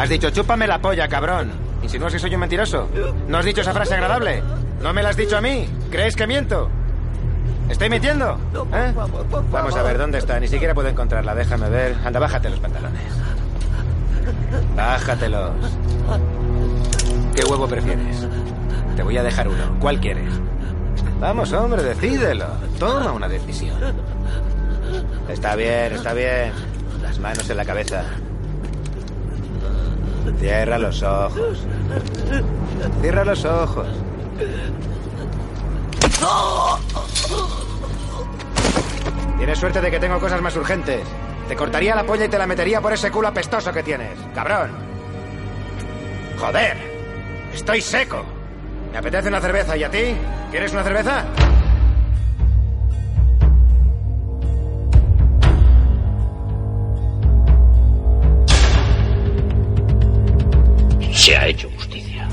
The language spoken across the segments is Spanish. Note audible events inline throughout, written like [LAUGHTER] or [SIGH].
Has dicho, chúpame la polla, cabrón. ¿Insinúas que soy un mentiroso? ¿No has dicho esa frase agradable? ¿No me la has dicho a mí? ¿Crees que miento? ¿Estoy mintiendo? ¿Eh? Vamos a ver, ¿dónde está? Ni siquiera puedo encontrarla. Déjame ver. Anda, bájate los pantalones. Bájatelos. ¿Qué huevo prefieres? Te voy a dejar uno. ¿Cuál quieres? Vamos, hombre, decídelo. Toma una decisión. Está bien, está bien. Las manos en la cabeza. Cierra los ojos. Cierra los ojos. Tienes suerte de que tengo cosas más urgentes. Te cortaría la polla y te la metería por ese culo apestoso que tienes. Cabrón. Joder. Estoy seco. Me apetece una cerveza. ¿Y a ti? ¿Quieres una cerveza? Se ha hecho justicia.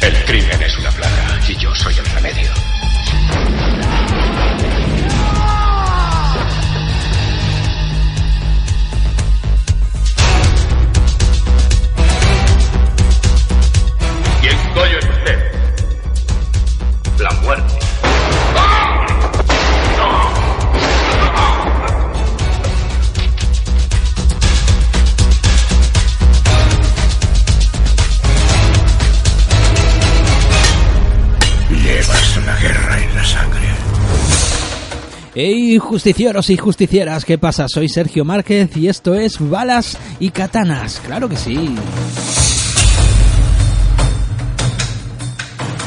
El crimen es una plaga y yo soy el remedio. ¿Quién coño es usted? La muerte. Hey, justicieros y justicieras, ¿qué pasa? Soy Sergio Márquez y esto es Balas y Katanas. Claro que sí.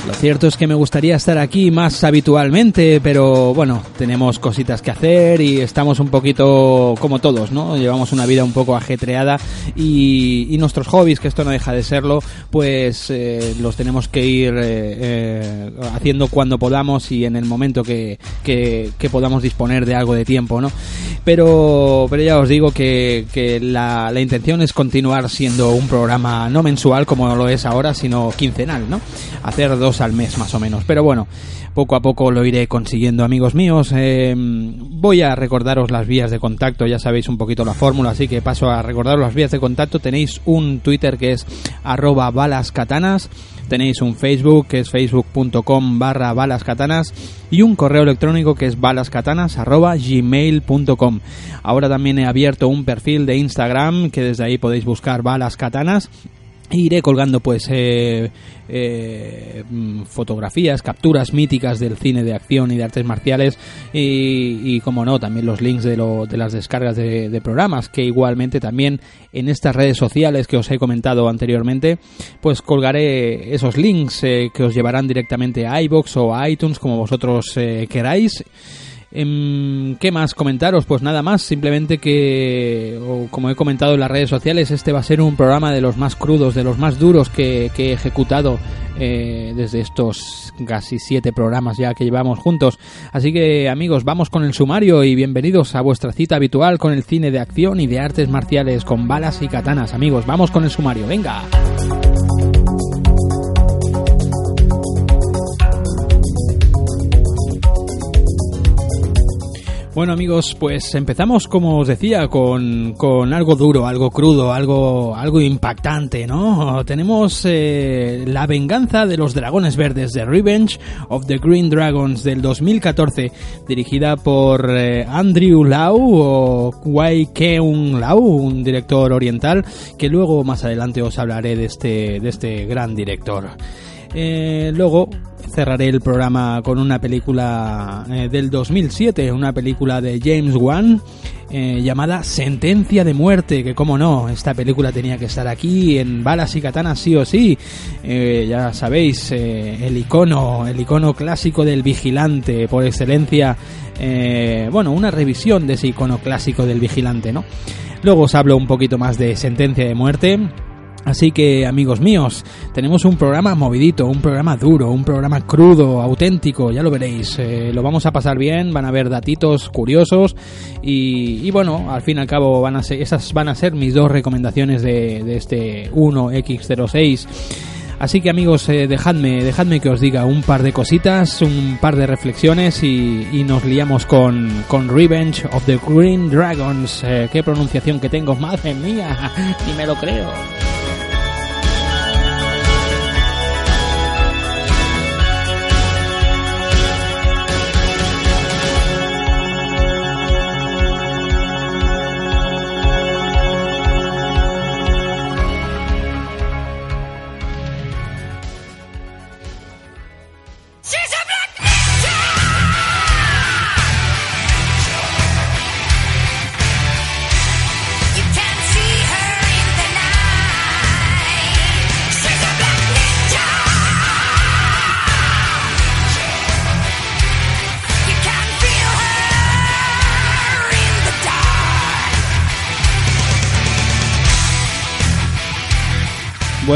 Lo cierto es que me gustaría estar aquí más habitualmente, pero bueno, tenemos cositas que hacer y estamos un poquito como todos, ¿no? Llevamos una vida un poco ajetreada y, nuestros hobbies, que esto no deja de serlo, pues eh, los tenemos que ir eh, eh, haciendo cuando podamos y en el momento que, que, que podamos disponer de algo de tiempo, ¿no? Pero, pero ya os digo que, que la, la intención es continuar siendo un programa no mensual como lo es ahora, sino quincenal, ¿no? Hacer dos al mes más o menos. Pero bueno, poco a poco lo iré consiguiendo, amigos míos. Eh, voy a recordaros las vías de contacto, ya sabéis un poquito la fórmula, así que paso a recordaros las vías de contacto. Tenéis un Twitter que es arroba balascatanas. Tenéis un Facebook que es facebook.com barra balascatanas y un correo electrónico que es balascatanas arroba gmail.com. Ahora también he abierto un perfil de Instagram que desde ahí podéis buscar balascatanas Iré colgando pues eh, eh, mm, fotografías, capturas míticas del cine de acción y de artes marciales y, como no, también los links de, lo, de las descargas de, de, programas que igualmente también en estas redes sociales que os he comentado anteriormente pues colgaré esos links eh, que os llevarán directamente a iBox o a iTunes como vosotros eh, queráis. ¿Qué más comentaros? Pues nada más, simplemente que, como he comentado en las redes sociales, este va a ser un programa de los más crudos, de los más duros que, que he ejecutado eh, desde estos casi siete programas ya que llevamos juntos. Así que amigos, vamos con el sumario y bienvenidos a vuestra cita habitual con el cine de acción y de artes marciales con balas y katanas. Amigos, vamos con el sumario, venga. Bueno amigos, pues empezamos como os decía con, con algo duro, algo crudo, algo, algo impactante, ¿no? Tenemos eh, La venganza de los dragones verdes, The Revenge of the Green Dragons del 2014, dirigida por eh, Andrew Lau o Wai Keung Lau, un director oriental, que luego más adelante os hablaré de este, de este gran director. Eh, luego cerraré el programa con una película eh, del 2007, una película de James Wan eh, llamada Sentencia de Muerte, que como no, esta película tenía que estar aquí en Balas y Katanas sí o sí. Eh, ya sabéis, el icono, el icono clásico del vigilante, por excelencia, bueno, una revisión de ese icono clásico del vigilante, ¿no? Luego os hablo un poquito más de Sentencia de Muerte. Así que amigos míos, tenemos un programa movidito, un programa duro, un programa crudo, auténtico, ya lo veréis. Eh, lo vamos a pasar bien, van a haber datitos curiosos y, bueno, al fin y al cabo van a ser, esas van a ser mis dos recomendaciones de, este 1X06. Así que amigos, eh, dejadme, dejadme que os diga un par de cositas, un par de reflexiones y, nos liamos con, con, Revenge of the Green Dragons. Eh, qué pronunciación que tengo, madre mía, [LAUGHS] ni me lo creo.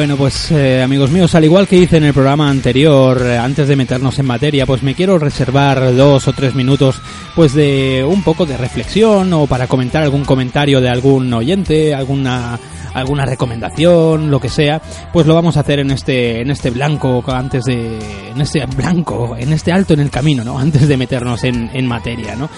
Bueno, pues eh, amigos míos, al igual que hice en el programa anterior, eh, antes de meternos en materia, pues me quiero reservar dos o tres minutos, pues de un poco de reflexión o para comentar algún comentario de algún oyente, alguna alguna recomendación, lo que sea, pues lo vamos a hacer en este, en este blanco, antes de, en este blanco, en este alto en el camino, ¿no? Antes de meternos en, en materia, ¿no?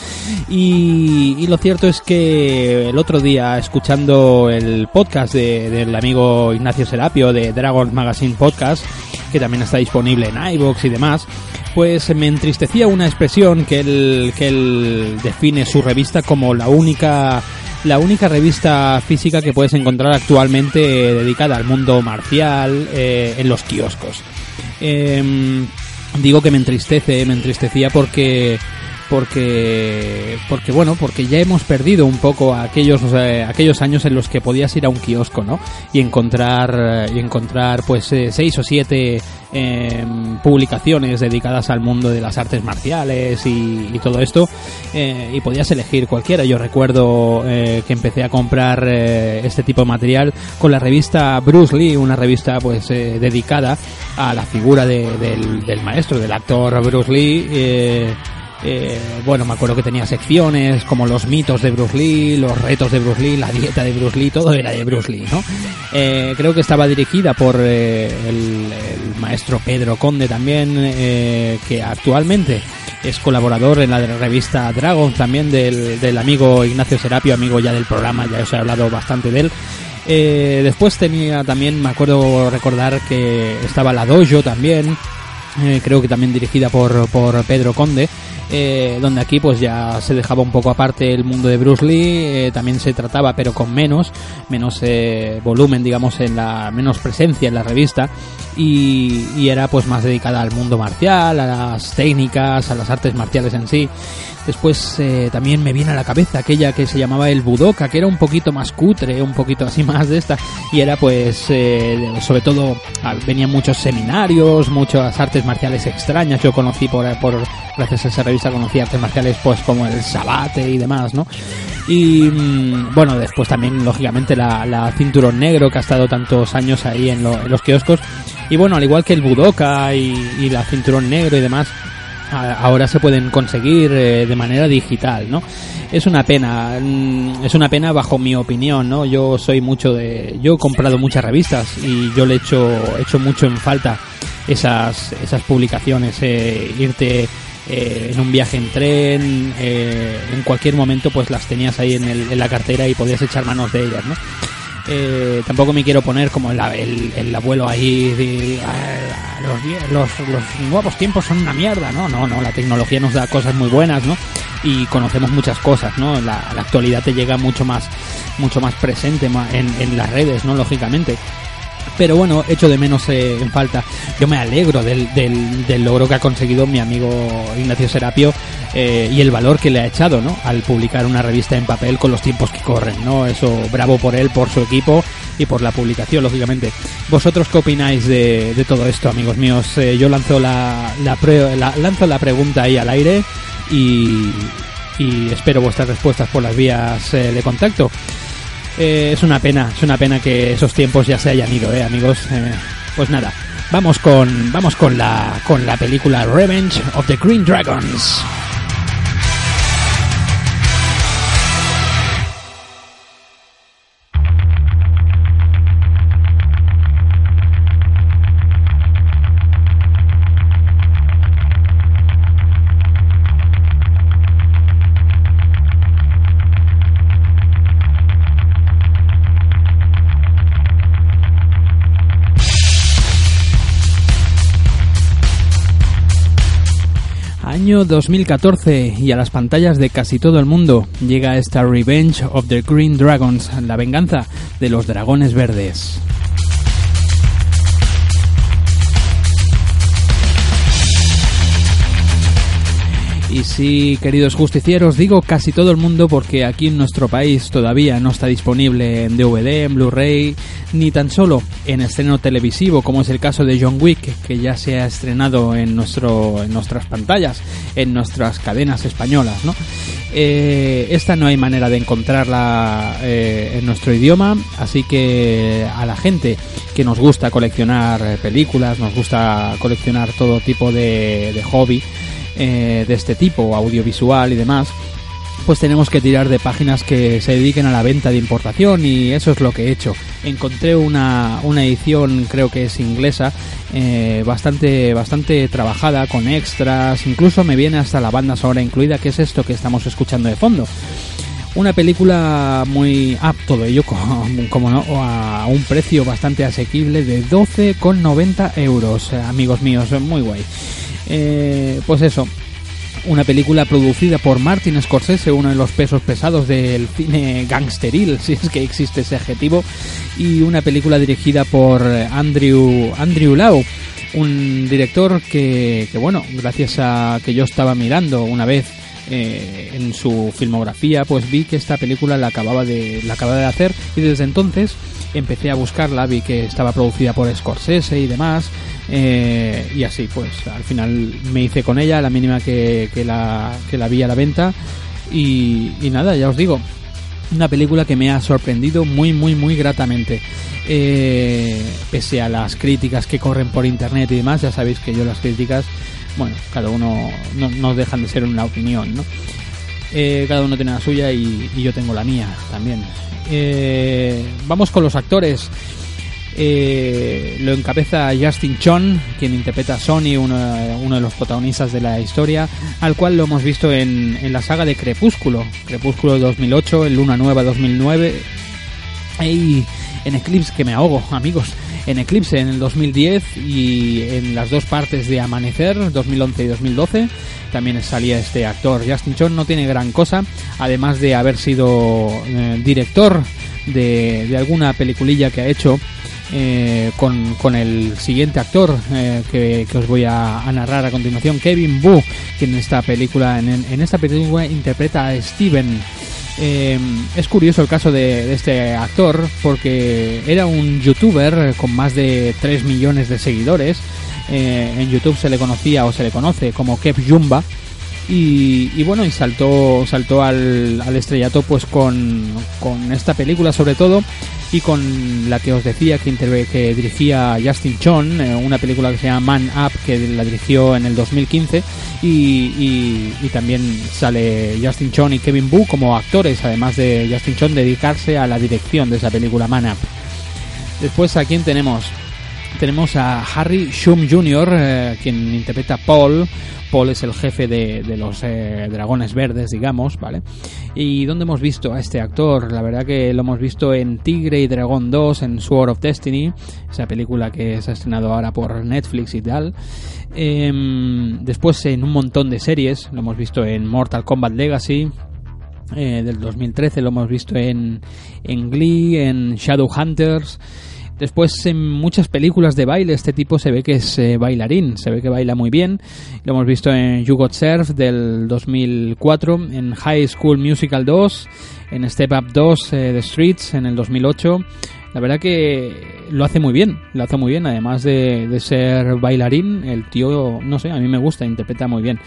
Y, y, lo cierto es que el otro día, escuchando el podcast de, del amigo Ignacio Serapio de Dragon Magazine Podcast, que también está disponible en iBox y demás, pues me entristecía una expresión que él, que él define su revista como la única la única revista física que puedes encontrar actualmente dedicada al mundo marcial eh, en los kioscos. Em, digo que me entristece, me entristecía porque porque porque bueno porque ya hemos perdido un poco aquellos eh, aquellos años en los que podías ir a un kiosco no y encontrar y encontrar pues eh, seis o siete em, publicaciones dedicadas al mundo de las artes marciales y, todo esto eh, y podías elegir cualquiera. Yo recuerdo que empecé a comprar este tipo de material con la revista Bruce Lee una revista pues dedicada a la figura del, del, maestro del actor Bruce Lee eh, bueno, me acuerdo que tenía secciones como los mitos de Bruce Lee, los retos de Bruce Lee, la dieta de Bruce Lee, todo era de Bruce Lee, ¿no? Eh, creo que estaba dirigida por eh, el, maestro Pedro Conde también, que actualmente es colaborador en la revista Dragon, también del, amigo Ignacio Serapio, amigo ya del programa, ya os he hablado bastante de él. después tenía también, me acuerdo recordar que estaba la Dojo también, creo que también dirigida por, por Pedro Conde. Eh, donde aquí pues ya se dejaba un poco aparte el mundo de Bruce Lee, eh, también se trataba pero con menos, menos eh, volumen digamos en la, menos presencia en la revista y, era pues más dedicada al mundo marcial, a las técnicas, a las artes marciales en sí. Después eh, también me viene a la cabeza aquella que se llamaba el Budoka, que era un poquito más cutre, un poquito así [LAUGHS] más de esta, y era pues, eh, sobre todo, ah, venían muchos seminarios, muchas artes marciales extrañas, yo conocí por, gracias a esa revista conocí artes marciales pues como el sabate y demás, ¿no? Y mm, bueno, después también, lógicamente, la, la, cinturón negro que ha estado tantos años ahí en, los kioscos. Y bueno, al igual que el Budoka y, y la cinturón negro y demás, ahora se pueden conseguir eh, de manera digital, ¿no? Es una pena, mm, es una pena bajo mi opinión, ¿no? Yo soy mucho de, yo he comprado muchas revistas y yo le echo, hecho mucho en falta esas, esas publicaciones, eh, irte eh, en un viaje en tren, en cualquier momento pues las tenías ahí en, el, en la cartera y podías echar manos de ellas, ¿no? Eh, tampoco me quiero poner como el, el, abuelo ahí de, los, los, los, nuevos tiempos son una mierda, ¿no? No, no, la tecnología nos da cosas muy buenas, ¿no? Y conocemos muchas cosas, ¿no? La, actualidad te llega mucho más, mucho más presente en, en las redes, ¿no? Lógicamente. Pero bueno, echo de menos eh, en falta. Yo me alegro del, del, logro que ha conseguido mi amigo Ignacio Serapio eh, y el valor que le ha echado, ¿no? Al publicar una revista en papel con los tiempos que corren, ¿no? Eso, bravo por él, por su equipo y por la publicación, lógicamente. ¿Vosotros qué opináis de, de todo esto, amigos míos? Eh, yo lanzo la, la, la, lanzo la pregunta ahí al aire y, y espero vuestras respuestas por las vías de contacto. Eh, es una pena, es una pena que esos tiempos ya se hayan ido, eh, amigos. Eh, pues nada, vamos con, vamos con la, con la película Revenge of the Green Dragons. Año 2014 y a las pantallas de casi todo el mundo llega esta Revenge of the Green Dragons, la venganza de los dragones verdes. Y sí, queridos justicieros, digo casi todo el mundo porque aquí en nuestro país todavía no está disponible en DVD, en Blu-ray, ni tan solo en estreno televisivo, como es el caso de John Wick, que ya se ha estrenado en, nuestro, en nuestras pantallas, en nuestras cadenas españolas, ¿no? Eh, esta no hay manera de encontrarla eh, en nuestro idioma, así que a la gente que nos gusta coleccionar películas, nos gusta coleccionar todo tipo de hobby, eh, de este tipo, audiovisual y demás, pues tenemos que tirar de páginas que se dediquen a la venta de importación y eso es lo que he hecho. Encontré una, una edición, creo que es inglesa, eh, bastante, bastante trabajada, con extras, incluso me viene hasta la banda sonora incluida, que es esto que estamos escuchando de fondo. Una película muy... Ah, todo ello, [LAUGHS] como no, a un precio bastante asequible de 12,90 euros, amigos míos, muy guay. Eh, pues eso, una película producida por Martin Scorsese, uno de los pesos pesados del cine gangsteril, [LAUGHS] si es que existe ese adjetivo, y una película dirigida por Andrew, Andrew Lau, un director que, que bueno, gracias a que yo estaba mirando una vez eh, en su filmografía, pues vi que esta película la acababa de, la acababa de hacer y desde entonces empecé a buscarla, vi que estaba producida por Scorsese y demás, eh, y así pues al final me hice con ella, la mínima que, que, la, que la vi a la venta, y, nada, ya os digo, una película que me ha sorprendido muy, muy, muy gratamente. Eh, pese a las críticas que corren por internet y demás, ya sabéis que yo las críticas, bueno, cada uno no, no dejan de ser una opinión, ¿no? Eh, cada uno tiene la suya y, yo tengo la mía también. Vamos con los actores. Eh, lo encabeza Justin Chon, quien interpreta a Sony, uno, de los protagonistas de la historia, al cual lo hemos visto en, en la saga de Crepúsculo, Crepúsculo 2008, el Luna Nueva 2009, y en Eclipse, que me ahogo, amigos, en Eclipse en el 2010 y en las dos partes de Amanecer, 2011 y 2012, también salía este actor. Justin Chon no tiene gran cosa, además de haber sido eh, director de, de alguna peliculilla que ha hecho eh, con, con, el siguiente actor eh, que, que, os voy a, narrar a continuación, Kevin Boo, quien en esta película, en, en esta película interpreta a Steven. Eh, es curioso el caso de, este actor porque era un youtuber con más de 3 millones de seguidores. En YouTube se le conocía o se le conoce como Kev Jumba. Y, y, bueno, y saltó, saltó al, al estrellato pues con, con, esta película sobre todo y con la que os decía que, que dirigía Justin Chon, eh, una película que se llama Man Up que la dirigió en el 2015 y, también sale Justin Chon y Kevin Boo como actores, además de Justin Chon dedicarse a la dirección de esa película Man Up. Después a quién tenemos? Tenemos a Harry Shum Jr., eh, quien interpreta a Paul, Paul es el jefe de, los eh, dragones verdes, digamos, ¿vale? ¿Y dónde hemos visto a este actor? La verdad que lo hemos visto en Tigre y Dragón 2, en Sword of Destiny, esa película que se ha estrenado ahora por Netflix y tal. Eh, después en un montón de series, lo hemos visto en Mortal Kombat Legacy, eh, del 2013, lo hemos visto en, en Glee, en Shadowhunters. Después en muchas películas de baile este tipo se ve que es eh, bailarín, se ve que baila muy bien. Lo hemos visto en You Got Surf del 2004, en High School Musical 2, en Step Up 2 The eh, Streets en el 2008. La verdad que lo hace muy bien, lo hace muy bien, además de, de ser bailarín, el tío, no sé, a mí me gusta, interpreta muy bien.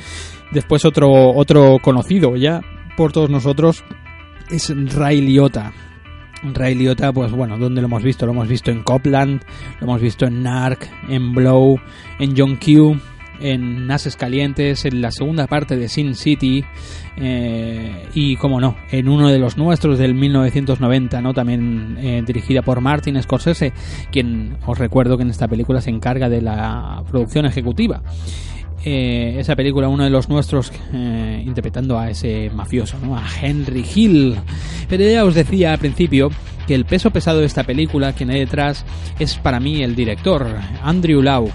Después otro, otro conocido ya por todos nosotros es Ray Liotta. Ray Liotta, pues bueno, ¿dónde lo hemos visto? Lo hemos visto en Copland, lo hemos visto en Narc, en Blow, en John Q, en Nases Calientes, en la segunda parte de Sin City eh, y, como no, en uno de los nuestros del 1990, ¿no? También eh, dirigida por Martin Scorsese, quien os recuerdo que en esta película se encarga de la producción ejecutiva. Eh, esa película, uno de los nuestros, eh, interpretando a ese mafioso, ¿no? a Henry Hill. Pero ya os decía al principio que el peso pesado de esta película, quien hay detrás, es para mí el director, Andrew Lau.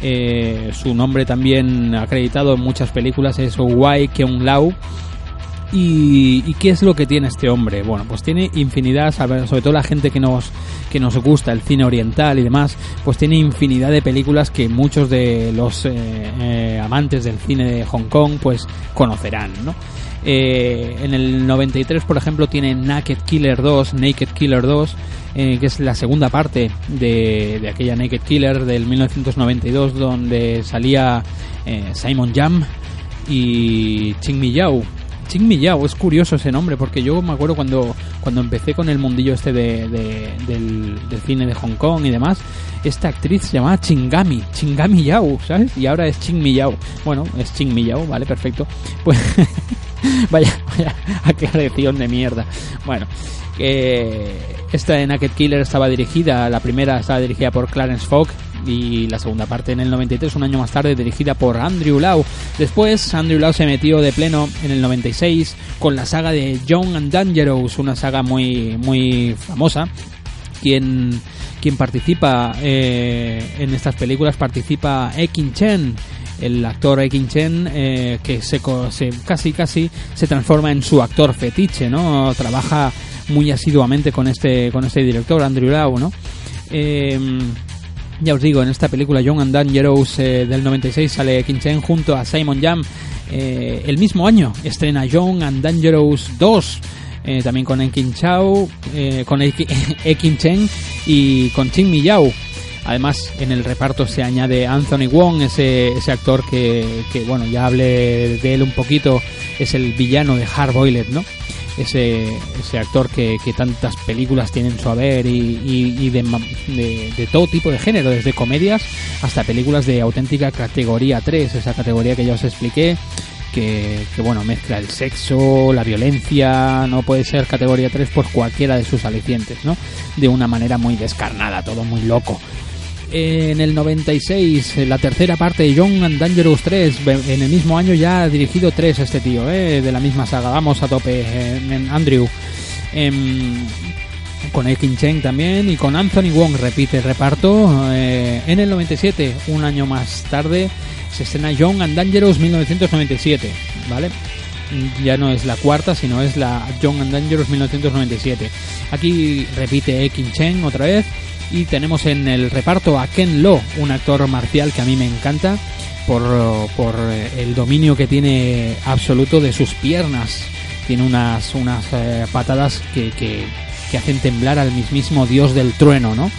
Eh, su nombre también acreditado en muchas películas es Wai Keung Lau ¿Y, qué es lo que tiene este hombre? Bueno, pues tiene infinidad, sobre todo la gente que nos, que nos gusta el cine oriental y demás, pues tiene infinidad de películas que muchos de los eh, eh, amantes del cine de Hong Kong pues conocerán, ¿no? Eh, en el 93, por ejemplo, tiene Naked Killer 2, Naked Killer 2, que es la segunda parte de, de, aquella Naked Killer del 1992, donde salía Simon Jam y Ching Mi Yao. Ching Miyao, es curioso ese nombre, porque yo me acuerdo cuando, cuando empecé con el mundillo este de, del, cine de Hong Kong y demás, esta actriz se llamaba Chingami, Chingami Yao, ¿sabes? Y ahora es Ching Miyao. Bueno, es Ching Miyao, vale, perfecto. Pues [LAUGHS] vaya, vaya aclaración de mierda. Bueno, que esta de Naked Killer estaba dirigida, la primera estaba dirigida por Clarence Fogg y la segunda parte en el 93, un año más tarde, dirigida por Andrew Lau. Después, Andrew Lau se metió de pleno en el 96 con la saga de Young and Dangerous, una saga muy, muy famosa. Quien, quien participa eh, en estas películas participa Ekin Chen, el actor Ekin Chen eh, que se, casi casi se transforma en su actor fetiche, ¿no? Trabaja muy asiduamente con este con este director Andrew Lau, ¿no? Eh, ya os digo, en esta película Young and Dangerous eh, del 96 sale Kim Chen junto a Simon Yam. Eh, el mismo año estrena Young and Dangerous 2. Eh, también con Ekin Chao, con Ekin [LAUGHS] Chen y con Ching Mi Yao. Además, en el reparto se añade Anthony Wong, ese, ese actor que, que, bueno, ya hablé de él un poquito, es el villano de Hard Boiled, ¿no? Ese, actor que, tantas películas tienen su haber y, y, de, de, todo tipo de género, desde comedias hasta películas de auténtica categoría 3, esa categoría que ya os expliqué. Que, que, bueno, mezcla el sexo, la violencia, no puede ser categoría 3 por cualquiera de sus alicientes, ¿no? De una manera muy descarnada, todo muy loco en el 96, la tercera parte de Young and Dangerous 3. En el mismo año ya ha dirigido tres este tío, eh, de la misma saga. Vamos a tope en Andrew. Em, con Ekin Cheng también y con Anthony Wong repite reparto. Eh, en el 97, un año más tarde, se estrena Young and Dangerous 1997, ¿vale? Ya no es la cuarta, sino es la Young and Dangerous 1997. Aquí repite Ekin Cheng otra vez y tenemos en el reparto a Ken Lo, un actor marcial que a mí me encanta por, por el dominio que tiene absoluto de sus piernas. Tiene unas, unas eh, patadas que, que, hacen temblar al mismísimo dios del trueno, ¿no?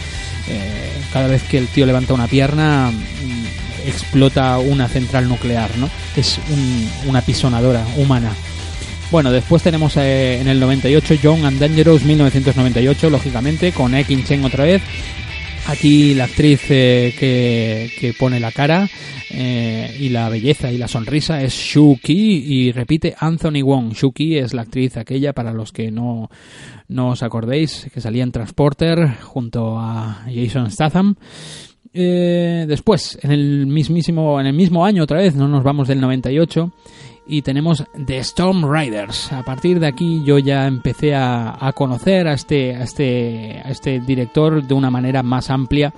Eh, cada vez que el tío levanta una pierna mm, explota una central nuclear, ¿no? Es una pisonadora humana. Bueno, después tenemos eh, en el 98 Young and Dangerous 1998, lógicamente, con Ekin Chen otra vez. Aquí la actriz eh, que, pone la cara eh, y la belleza y la sonrisa es Shuki y repite Anthony Wong. Shuki es la actriz aquella, para los que no, no os acordéis, que salía en Transporter junto a Jason Statham. después, en el mismísimo, en el mismo año otra vez, no nos vamos del 98, y tenemos The Storm Riders. A partir de aquí yo ya empecé a, a conocer a este, a este, a este director de una manera más amplia.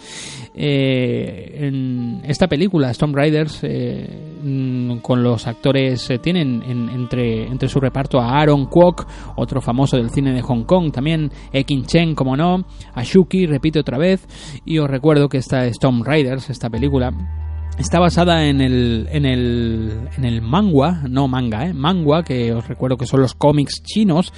Eh, esta película, Storm Riders, eh, mm, con los actores, eh, tienen en- entre, entre su reparto a Aaron Kwok, otro famoso del cine de Hong Kong, también Ekin Chen, como no, a Shuki, repite otra vez, y os recuerdo que esta Storm Riders, esta película, Está basada en el, en el, en el manga, no manga, ¿eh? manga, que os recuerdo que son los cómics chinos,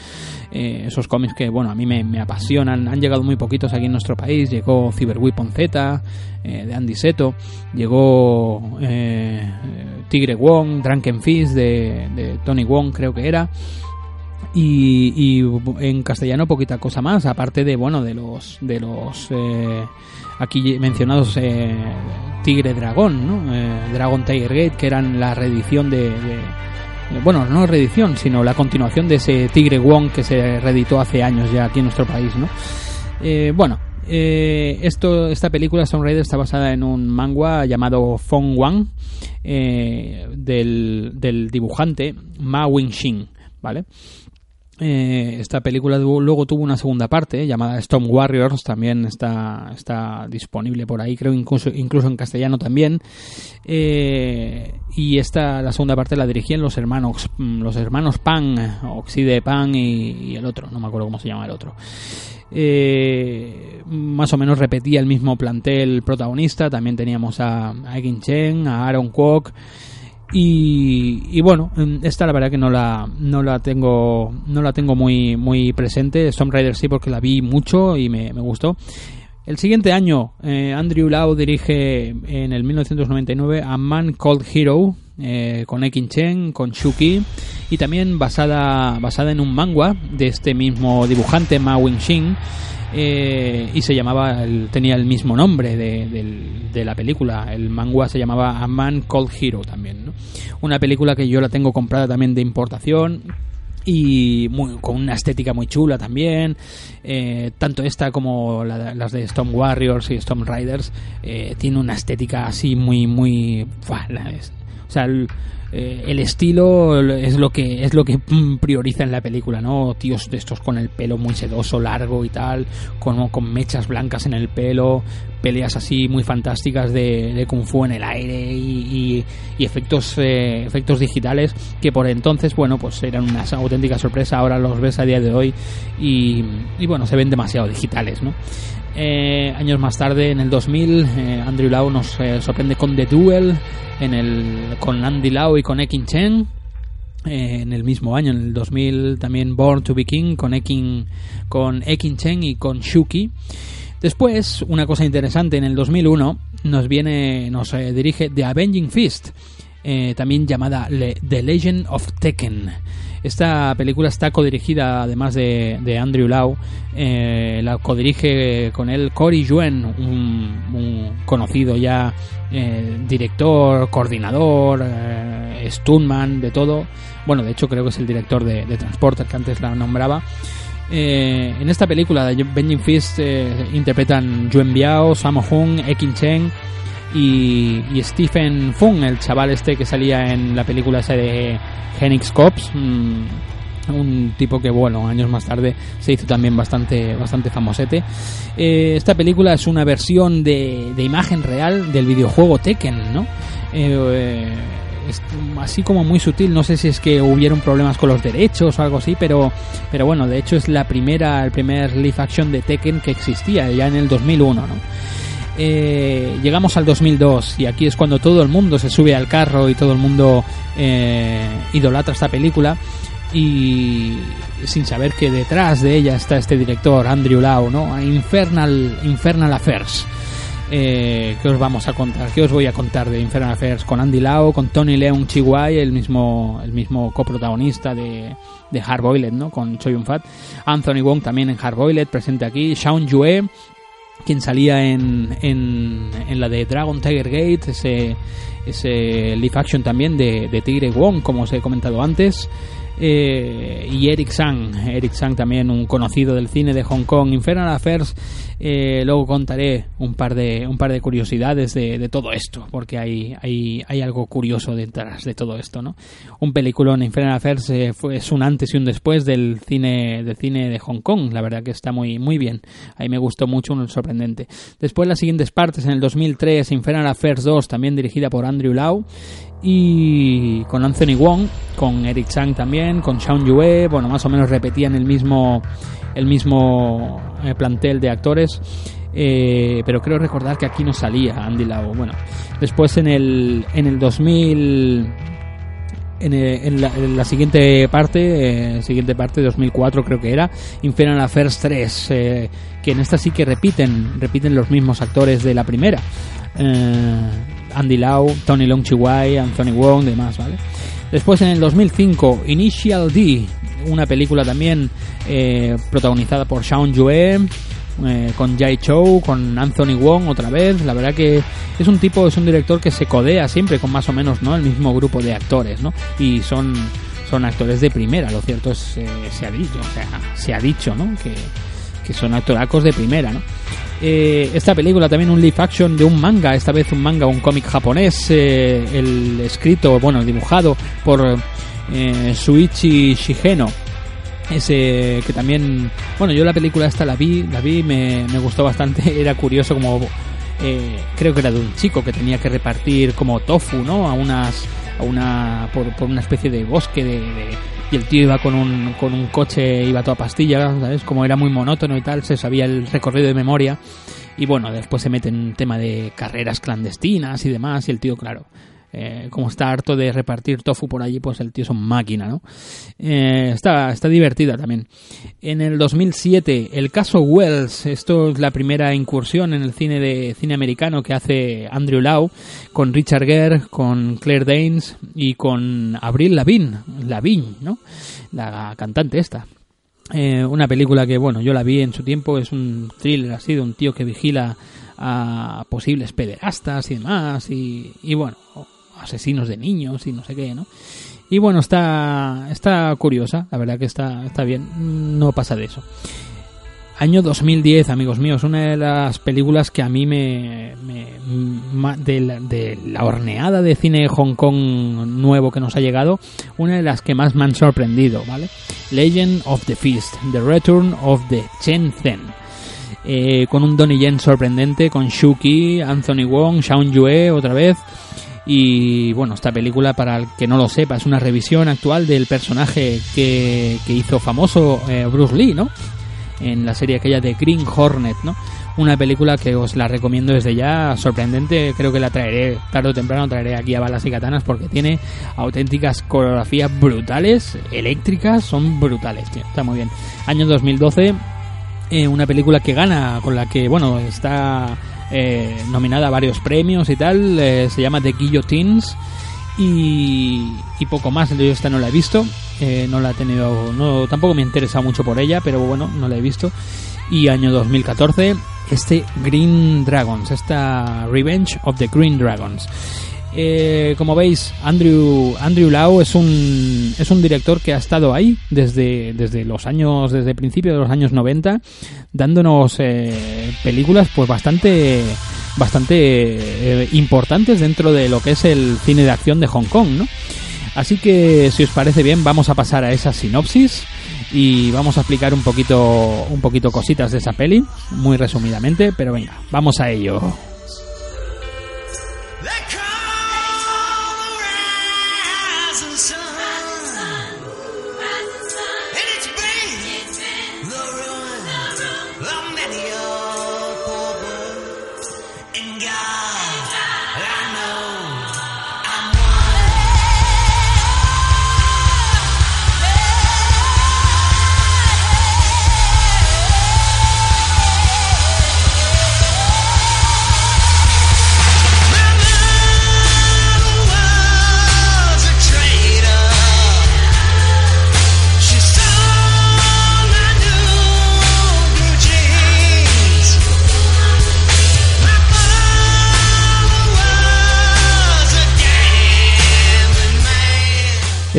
eh, esos cómics que, bueno, a mí me, apasionan, han llegado muy poquitos aquí en nuestro país, llegó Cyber Weapon Z, eh, de Andy Seto, llegó eh, Tigre Wong, Drunken Fist, de, de Tony Wong creo que era, y, y en castellano poquita cosa más aparte de bueno de los de los eh, aquí mencionados eh, Tigre Dragón ¿no? Eh, Dragon Tiger Gate que eran la reedición de, bueno no reedición sino la continuación de ese Tigre Wong que se reeditó hace años ya aquí en nuestro país no bueno esto, esta película Storm Raider está basada en un manga llamado Fong Wang del, del dibujante Ma Wing-shin, ¿vale? Eh, esta película luego tuvo una segunda parte eh, llamada Storm Warriors, también está, está disponible por ahí, creo incluso, incluso en castellano también. Eh, y esta, la segunda parte la dirigían los hermanos, mm, los hermanos Pan, Oxide Pan y, el otro, no me acuerdo cómo se llama el otro. Eh, más o menos repetía el mismo plantel protagonista, también teníamos a, a Chen, a Aaron Kwok. Y, bueno, esta la verdad que no la, no la tengo no la tengo muy, muy presente. Storm Rider sí porque la vi mucho y me, me gustó. El siguiente año, eh, Andrew Lau dirige en el 1999 a Man Called Hero eh, con Ekin Chen, con Shuki y también basada, basada en un manga de este mismo dibujante Ma Wing-shin eh, y se llamaba, tenía el mismo nombre de, de la película. El manga se llamaba A Man Called Hero también. ¿no? Una película que yo la tengo comprada también de importación y muy- con una estética muy chula también. Eh, tanto esta como la- las de Storm Warriors y Storm Riders eh, tiene una estética así muy, muy. O sea, el, eh, el estilo es lo que es lo que mm, prioriza en la película, ¿no? Tíos de estos con el pelo muy sedoso, largo y tal, con, con mechas blancas en el pelo, peleas así muy fantásticas de, de kung fu en el aire y, y- y efectos eh, efectos digitales que por entonces, bueno, pues eran una auténtica sorpresa. Ahora los ves a día de hoy y, y bueno, se ven demasiado digitales, ¿no? Eh, años más tarde, en el 2000, eh, Andrew Lau nos eh, sorprende con The Duel, en el, con Andy Lau y con Ekin Chen. Eh, en el mismo año, en el 2000, también Born to Be King con Ekin, con Ekin Chen y con Shuki. Después, una cosa interesante, en el 2001 nos viene, nos dirige The Avenging Fist, también llamada The Legend of Tekken. Esta película está codirigida, además de, de Andrew Lau, eh, la codirige con él Cory Yuen, un, conocido ya eh, director, coordinador, eh, stuntman, de todo. Bueno, de hecho creo que es el director de, de que antes la nombraba. Eh, en esta película de Benjamin Fist interpretan Yuen Biao, Sammo Hung, Ekin Chen y, y Stephen Fung, el chaval este que salía en la película esa de Genix Cops, mm, un tipo que bueno años más tarde se hizo también bastante bastante famosete. Eh, esta película es una versión de, de imagen real del videojuego Tekken, ¿no? Eh, es así como muy sutil, no sé si es que hubieron problemas con los derechos o algo así, pero pero bueno, de hecho es la primera el primer live action de Tekken que existía ya en el 2001, ¿no? Eh, llegamos al 2002 y aquí es cuando todo el mundo se sube al carro y todo el mundo eh, idolatra esta película y sin saber que detrás de ella está este director Andrew Lau, ¿no? Infernal Infernal Affairs. Eh, ¿Qué os vamos a contar? ¿Qué os voy a contar de Infernal Affairs? Con Andy Lau, con Tony Leung Chihuay, el mismo, el mismo coprotagonista de, de Hard Boiled, ¿no? Con Choi Yun Fat. Anthony Wong también en Hard Boiled, presente aquí. Shaun Yue, quien salía en, en, en la de Dragon Tiger Gate, ese, ese live action también de, de Tigre Wong, como os he comentado antes. Eh, y Eric Sang, Eric Sang también un conocido del cine de Hong Kong. Infernal Affairs, eh, luego contaré un par de, un par de curiosidades de, todo esto, porque hay, hay, hay, algo curioso detrás de todo esto, ¿no? Un en Infernal Affairs, eh, fue, es un antes y un después del cine, del cine de Hong Kong, la verdad que está muy, muy bien. Ahí me gustó mucho, un sorprendente. Después las siguientes partes, en el 2003, Infernal Affairs 2, también dirigida por Andrew Lau, y con Anthony Wong, con Eric Chang también, con Sean Yue, bueno, más o menos repetían el mismo, el mismo eh, plantel de actores. Eh, pero creo recordar que aquí no salía Andy Lau. Bueno, después en el, en el 2000, en, la, siguiente parte, eh, siguiente parte, 2004 creo que era, Infernal Affairs 3, que en esta sí que repiten, repiten los mismos actores de la primera. Andy Lau, Tony Long Chihuahua, Anthony Wong, demás, ¿vale? Después en el 2005, Initial D, una película también eh, protagonizada por Sean Yue, eh, con Jai Chow, con Anthony Wong otra vez. La verdad que es un tipo, es un director que se codea siempre con más o menos ¿no? el mismo grupo de actores, ¿no? Y son, son actores de primera, lo cierto es, eh, se ha dicho, o sea, se ha dicho, ¿no? Que, que son actoracos de primera, ¿no? Eh, esta película también un live action de un manga, esta vez un manga, un cómic japonés, eh, el escrito, bueno, dibujado por eh, Suichi Shigeno. Ese que también, bueno, yo la película esta la vi, la vi, me, me gustó bastante, [LAUGHS] era curioso como, eh, creo que era de un chico que tenía que repartir como tofu, ¿no? A unas, a una, por, por una especie de bosque de y el tío iba con un, con un coche, iba toda pastilla, ¿sabes? Como era muy monótono y tal, se sabía el recorrido de memoria. Y bueno, después se mete en tema de carreras clandestinas y demás, y el tío, claro, eh, como está harto de repartir tofu por allí, pues el tío es un máquina, ¿no? Eh, está, está divertida también. En el 2007, el caso Wells, esto es la primera incursión en el cine de cine americano que hace Andrew Lau, con Richard Gere, con Claire Danes y con Avril Lavigne, Lavigne, ¿no? La cantante esta. Eh, una película que, bueno, yo la vi en su tiempo, es un thriller así de un tío que vigila a posibles pederastas y demás, y, y bueno, asesinos de niños y no sé qué, ¿no? Y bueno, está, está curiosa, la verdad que está, está bien, no pasa de eso. Año 2010, amigos míos, una de las películas que a mí me... de, la, de, la, horneada de cine Hong Kong nuevo que nos ha llegado, una de las que más me han sorprendido, ¿vale? Legend of the Feast, The Return of the Chen Zhen. Eh, con un Donnie Yen sorprendente, con Shuki, Anthony Wong, Shaun Yue otra vez, y bueno, esta película, para el que no lo sepa, es una revisión actual del personaje que, que hizo famoso eh, Bruce Lee, ¿no? En la serie aquella de Green Hornet, ¿no? Una película que os la recomiendo desde ya, sorprendente, creo que la traeré tarde o temprano, traeré aquí a balas y katanas porque tiene auténticas coreografías brutales, eléctricas, son brutales, tío, está muy bien. Año 2012, eh, una película que gana, con la que, bueno, está eh, nominada a varios premios y tal. Eh, se llama The Guillotines. Y, poco más. Yo esta no la he visto. Eh, no la he tenido. No, tampoco me ha interesado mucho por ella, pero bueno, no la he visto. Y año 2014, este Green Dragons, esta Revenge of the Green Dragons. Eh, como veis, Andrew, Andrew Lau es un, es un director que ha estado ahí desde, desde los años, desde el principio de los años 90, dándonos eh, películas pues bastante, bastante eh, importantes dentro de lo que es el cine de acción de Hong Kong, ¿no? Así que, si os parece bien, vamos a pasar a esa sinopsis y vamos a explicar un poquito, un poquito cositas de esa peli, muy resumidamente, pero venga, vamos a ello.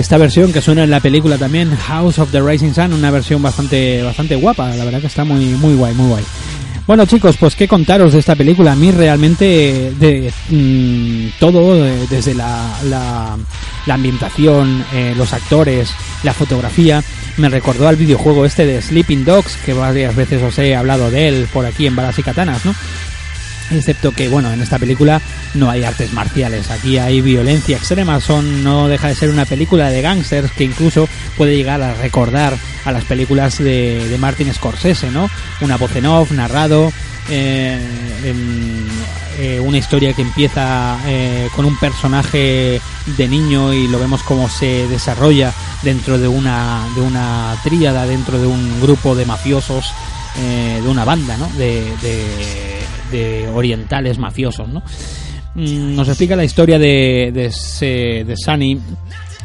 Esta versión que suena en la película también, House of the Rising Sun, una versión bastante, bastante guapa, la verdad que está muy, muy guay, muy guay. Bueno chicos, pues qué contaros de esta película. A mí realmente de mm, todo, eh, desde la, la, ambientación, eh, los actores, la fotografía, me recordó al videojuego este de Sleeping Dogs, que varias veces os he hablado de él por aquí en Balas y Katanas, ¿no? Excepto que bueno en esta película no hay artes marciales aquí hay violencia extrema son no deja de ser una película de gángsters que incluso puede llegar a recordar a las películas de, de Martin Scorsese no una voz en off narrado eh, eh, una historia que empieza eh, con un personaje de niño y lo vemos cómo se desarrolla dentro de una de una tríada dentro de un grupo de mafiosos eh, de una banda ¿no? de, de, de orientales mafiosos. ¿no? Mm, Nos explica la historia de, de, de Sunny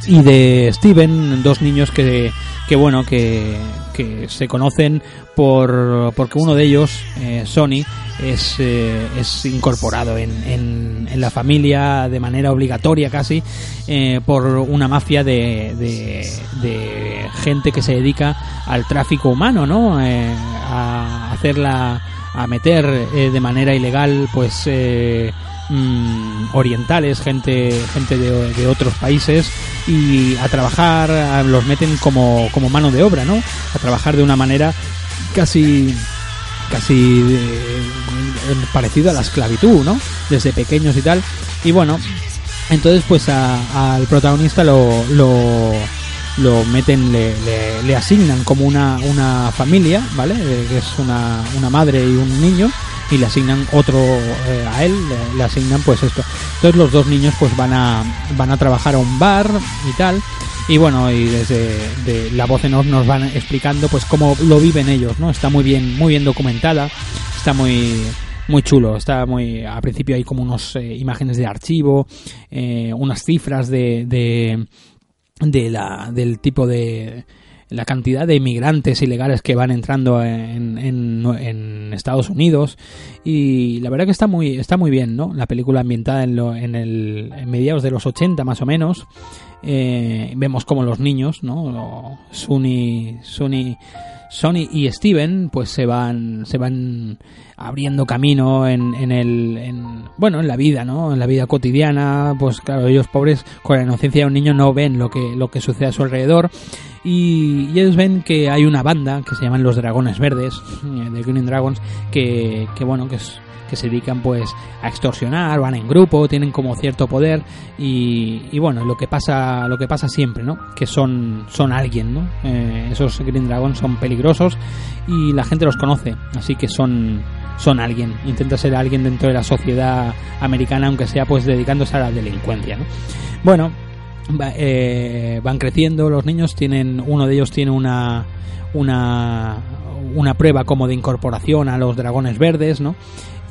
y de Steven, dos niños que, que bueno, que, que se conocen por porque uno de ellos, eh, Sony, es, eh, es incorporado en, en, en, la familia de manera obligatoria casi eh, por una mafia de, de, gente que se dedica al tráfico humano, ¿no? Eh, a hacerla, a meter de manera ilegal, pues mmm, orientales, gente, gente de, de, otros países y a trabajar, los meten como, como mano de obra, ¿no? A trabajar de una manera casi casi eh, parecido a la esclavitud, ¿no? Desde pequeños y tal. Y bueno, entonces pues al protagonista lo, lo, lo meten, le, le, le, asignan como una, una familia, ¿vale? Eh, que es una, una madre y un niño y le asignan otro eh, a él, le, asignan pues esto. Entonces los dos niños pues van a van a trabajar a un bar y tal. Y bueno, y desde de la voz en off nos van explicando pues cómo lo viven ellos, ¿no? Está muy bien muy bien documentada, está muy muy chulo, está muy a principio hay como unos eh, imágenes de archivo, eh, unas cifras de, de de la del tipo de la cantidad de inmigrantes ilegales que van entrando en, en, en, Estados Unidos. Y la verdad que está muy está muy bien no la película ambientada en, lo, en el en mediados de los 80 más o menos. Eh, vemos como los niños no Sunny Sunny Sony y Steven pues se van se van abriendo camino en, en el en, bueno en la vida no en la vida cotidiana pues claro ellos pobres con la inocencia de un niño no ven lo que lo que sucede a su alrededor. Y, y ellos ven que hay una banda que se llaman los Dragones Verdes de Green Dragons que, que bueno que es que se dedican pues a extorsionar, van en grupo, tienen como cierto poder y, bueno, lo que pasa lo que pasa siempre, ¿no? Que son son alguien, ¿no? Eh, esos Green Dragons son peligrosos y la gente los conoce, así que son son alguien, intenta ser alguien dentro de la sociedad americana, aunque sea pues dedicándose a la delincuencia, ¿no? Bueno, eh, van creciendo los niños, tienen uno de ellos tiene una una una prueba como de incorporación a los dragones verdes, ¿no?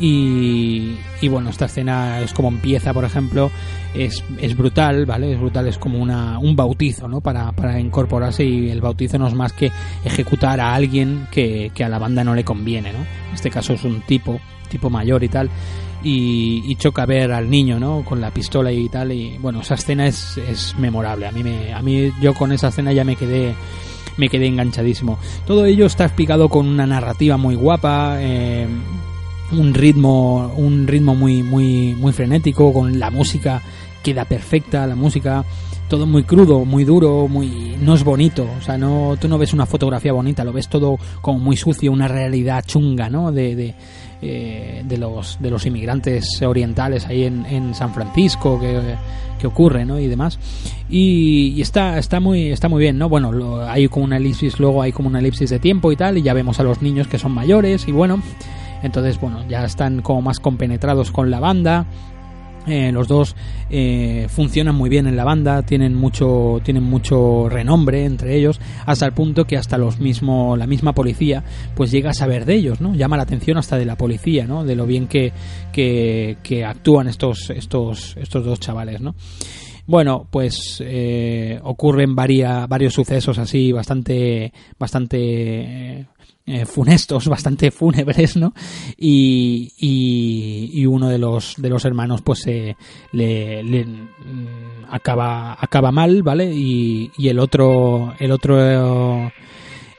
Y, y, bueno, esta escena es como empieza, por ejemplo, es, es brutal, ¿vale? Es brutal, es como una, un bautizo, ¿no? Para, para incorporarse y el bautizo no es más que ejecutar a alguien que, a la banda no le conviene, ¿no? En este caso es un tipo, tipo mayor y tal, y, y, choca ver al niño, ¿no? Con la pistola y tal, y bueno, esa escena es, es memorable. A mí, me, a mí yo con esa escena ya me quedé me quedé enganchadísimo. Todo ello está explicado con una narrativa muy guapa, eh, un ritmo un ritmo muy muy muy frenético con la música queda perfecta la música todo muy crudo muy duro muy no es bonito o sea no tú no ves una fotografía bonita lo ves todo como muy sucio una realidad chunga no de, de, eh, de los de los inmigrantes orientales ahí en, en San Francisco que, que ocurre no y demás y, está está muy está muy bien no bueno lo, hay como una elipsis luego hay como una elipsis de tiempo y tal y ya vemos a los niños que son mayores y bueno entonces, bueno, ya están como más compenetrados con la banda. Eh, los dos eh, funcionan muy bien en la banda, tienen mucho, tienen mucho renombre entre ellos, hasta el punto que hasta los mismo, la misma policía, pues llega a saber de ellos, ¿no? Llama la atención hasta de la policía, ¿no? De lo bien que, que, actúan estos, estos, estos dos chavales, ¿no? bueno, pues eh, ocurren varia, varios sucesos así bastante, bastante eh, funestos, [LAUGHS] bastante fúnebres, ¿no? Y, y, uno de los de los hermanos, pues se le, mm, acaba acaba mal, ¿vale? Y, y el otro el otro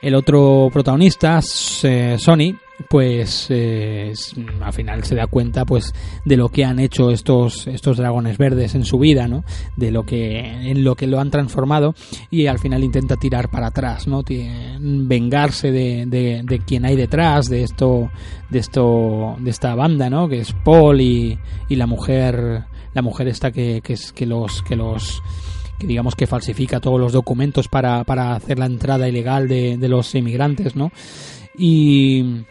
el otro protagonista, eh, Sony, pues eh, al final se da cuenta pues de lo que han hecho estos estos dragones verdes en su vida no de lo que en lo que lo han transformado y al final intenta tirar para atrás no vengarse de, de, quien hay detrás de esto de esto de esta banda no que es Paul y, y la mujer la mujer esta que, que, que los que los que digamos que falsifica todos los documentos para, para hacer la entrada ilegal de, de los inmigrantes, ¿no? Y,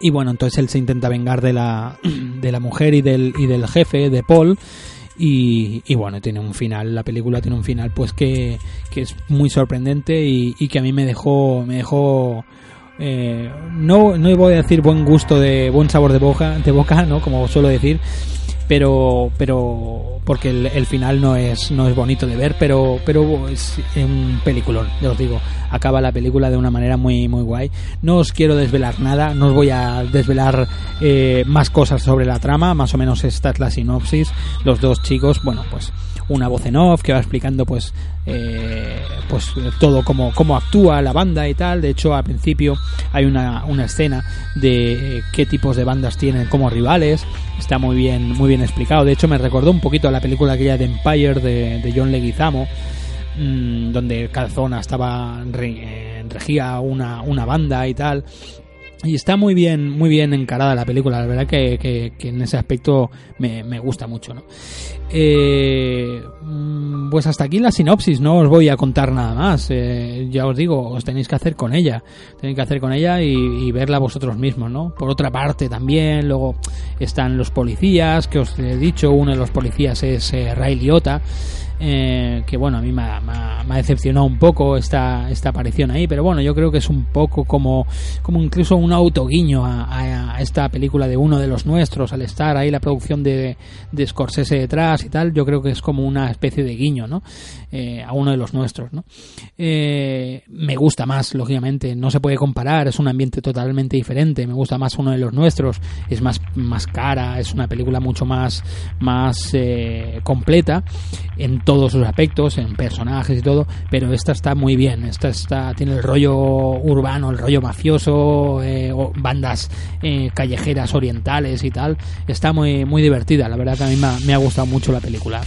y bueno, entonces él se intenta vengar de la, [CLEARS THROAT] de la mujer y del, y del jefe, de Paul. Y, y, bueno, tiene un final, la película tiene un final pues que, que es muy sorprendente y, y, que a mí me dejó, me dejó eh, no, no voy a decir buen gusto de buen sabor de boca, de boca, ¿no? Como suelo decir, pero pero porque el, final no es no es bonito de ver pero pero es un peliculón ya os digo. Acaba la película de una manera muy muy guay. No os quiero desvelar nada no os voy a desvelar eh, más cosas sobre la trama más o menos esta es la sinopsis. Los dos chicos bueno pues una voz en off que va explicando pues eh, pues todo cómo, cómo actúa la banda y tal. De hecho al principio hay una, una escena de qué tipos de bandas tienen como rivales. Está muy bien muy bien explicado. De hecho me recordó un poquito a la película aquella de Empire de, John Leguizamo mmm, donde cada zona estaba eh, regía una, una banda y tal y está muy bien, muy bien encarada la película, la verdad que, que, en ese aspecto me, me gusta mucho, ¿no? Eh, mm, pues hasta aquí la sinopsis, no os voy a contar nada más, eh, ya os digo, os tenéis que hacer con ella, tenéis que hacer con ella y, verla vosotros mismos, ¿no? Por otra parte también, luego están los policías, que os he dicho, uno de los policías es eh, Ray Liotta, eh, que bueno, a mí me ha, decepcionado un poco esta, esta aparición ahí, pero bueno, yo creo que es un poco como, como incluso un autoguiño a, esta película de uno de los nuestros, al estar ahí la producción de, Scorsese detrás y tal, yo creo que es como una especie de guiño, ¿no? Eh, a uno de los nuestros, ¿no? Eh, me gusta más, lógicamente, no se puede comparar, es un ambiente totalmente diferente, me gusta más uno de los nuestros, es más, más cara, es una película mucho más, más completa en todos sus aspectos, en personajes y todo, pero esta está muy bien, esta está, tiene el rollo urbano, el rollo mafioso, eh, bandas eh, callejeras orientales y tal, está muy, muy divertida, la verdad que a mí me ha, gustado mucho la película.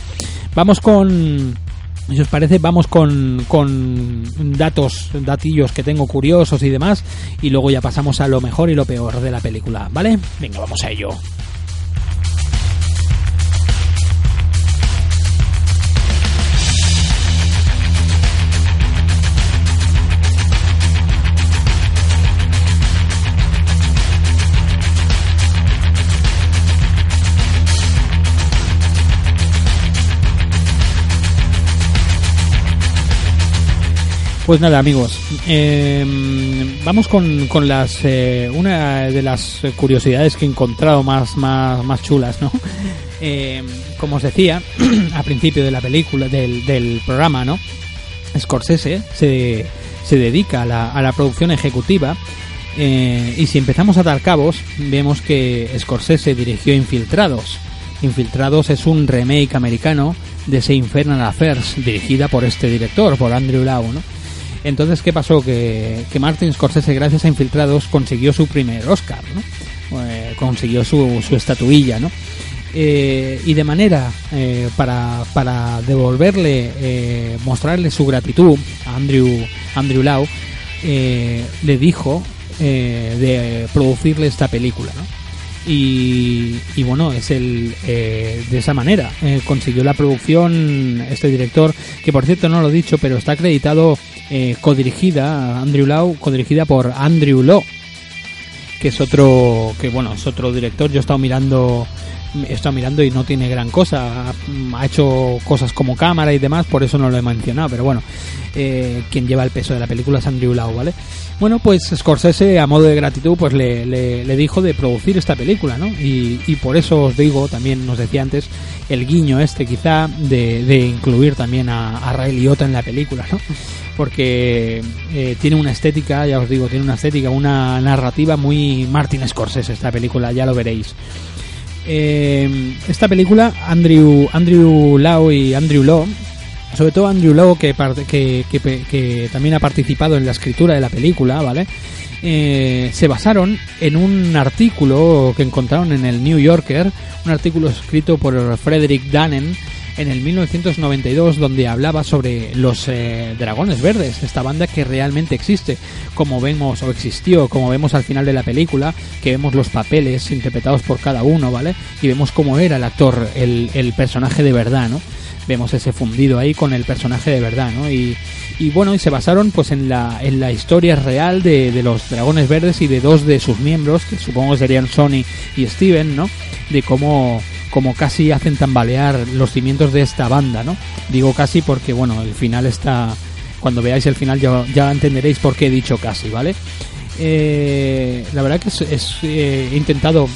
Vamos con si os parece, vamos con, con, datos, datillos que tengo curiosos y demás, y luego ya pasamos a lo mejor y lo peor de la película, ¿vale? Venga, vamos a ello. Pues nada, amigos, em, vamos con, con las eh, una de las curiosidades que he encontrado más más, más chulas, ¿no? [LAUGHS] Em, como os decía [CLEARS THROAT] al principio de la película, del, del programa, ¿no? Scorsese se, se dedica a la, a la producción ejecutiva eh, y si empezamos a dar cabos, vemos que Scorsese dirigió Infiltrados. Infiltrados es un remake americano de The Infernal Affairs, dirigida por este director, por Andrew Lau, ¿no? Entonces, ¿qué pasó? Que, que Martin Scorsese, gracias a Infiltrados, consiguió su primer Oscar, ¿no? Eh, consiguió su, su estatuilla, ¿no? Eh, y de manera eh, para, para devolverle, mostrarle su gratitud a Andrew, Andrew Lau, le dijo de producirle esta película, ¿no? Y, bueno, es el de esa manera consiguió la producción este director, que por cierto no lo he dicho, pero está acreditado eh, codirigida, Andrew Lau, codirigida por Andrew Law, que es otro, que bueno, es otro director. Yo he estado mirando, he estado mirando y no tiene gran cosa. Ha, hecho cosas como cámara y demás, por eso no lo he mencionado. Pero bueno, eh, quien lleva el peso de la película es Andrew Lau, ¿vale? Bueno, pues Scorsese, a modo de gratitud, pues le, le, dijo de producir esta película, ¿no? Y, y, por eso os digo, también nos decía antes, el guiño este quizá de, de incluir también a, a Ray Liotta en la película, ¿no? Porque eh, tiene una estética, ya os digo, tiene una estética, una narrativa muy Martin Scorsese esta película, ya lo veréis. Eh, esta película, Andrew, Andrew Lau y Andrew Law, sobre todo Andrew Lau, que, que, que, también ha participado en la escritura de la película, ¿vale? Eh, se basaron en un artículo que encontraron en el New Yorker, un artículo escrito por Frederick Dannen en el 1992 donde hablaba sobre los eh, Dragones Verdes, esta banda que realmente existe, como vemos o existió, como vemos al final de la película, que vemos los papeles interpretados por cada uno, ¿vale? Y vemos cómo era el actor, el personaje de verdad, ¿no? Vemos ese fundido ahí con el personaje de verdad, ¿no? Y, bueno, y se basaron pues en la, en la historia real de, de los Dragones Verdes y de dos de sus miembros, que supongo serían Sony y Steven, ¿no? De cómo, cómo casi hacen tambalear los cimientos de esta banda, ¿no? Digo casi porque, bueno, el final está... Cuando veáis el final ya, ya entenderéis por qué he dicho casi, ¿vale? Eh, la verdad que es, es, eh, he intentado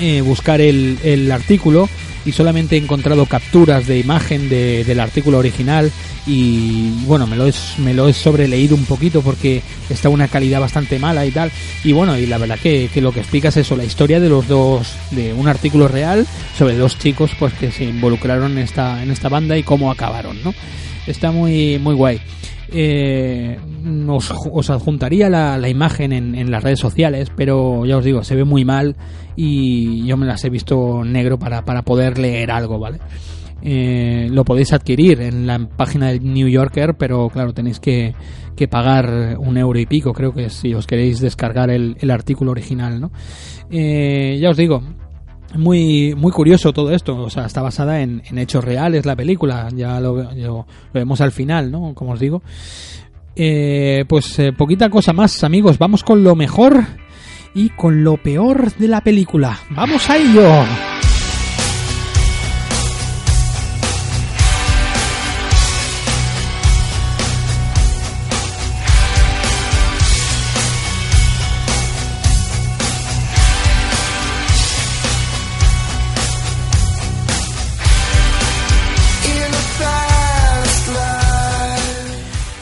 eh, buscar el, el artículo y solamente he encontrado capturas de imagen de- del artículo original y bueno me lo he, me lo he sobreleído un poquito porque está una calidad bastante mala y tal. Y bueno y la verdad que, que lo que explica es eso la historia de los dos de un artículo real sobre dos chicos pues que se involucraron en esta en esta banda y cómo acabaron no está muy muy guay eh, os, adjuntaría la, imagen en, las redes sociales, pero ya os digo, se ve muy mal y yo me las he visto negro para, para poder leer algo, ¿vale? Eh, lo podéis adquirir en la página del New Yorker, pero claro, tenéis que, que pagar un euro y pico, creo que si os queréis descargar el, el artículo original, ¿no? Eh, ya os digo, muy muy curioso todo esto o sea está basada en, hechos reales la película ya lo, lo- lo vemos al final no como os digo. Eh, pues eh, poquita cosa más amigos vamos con lo mejor y con lo peor de la película. Vamos a ello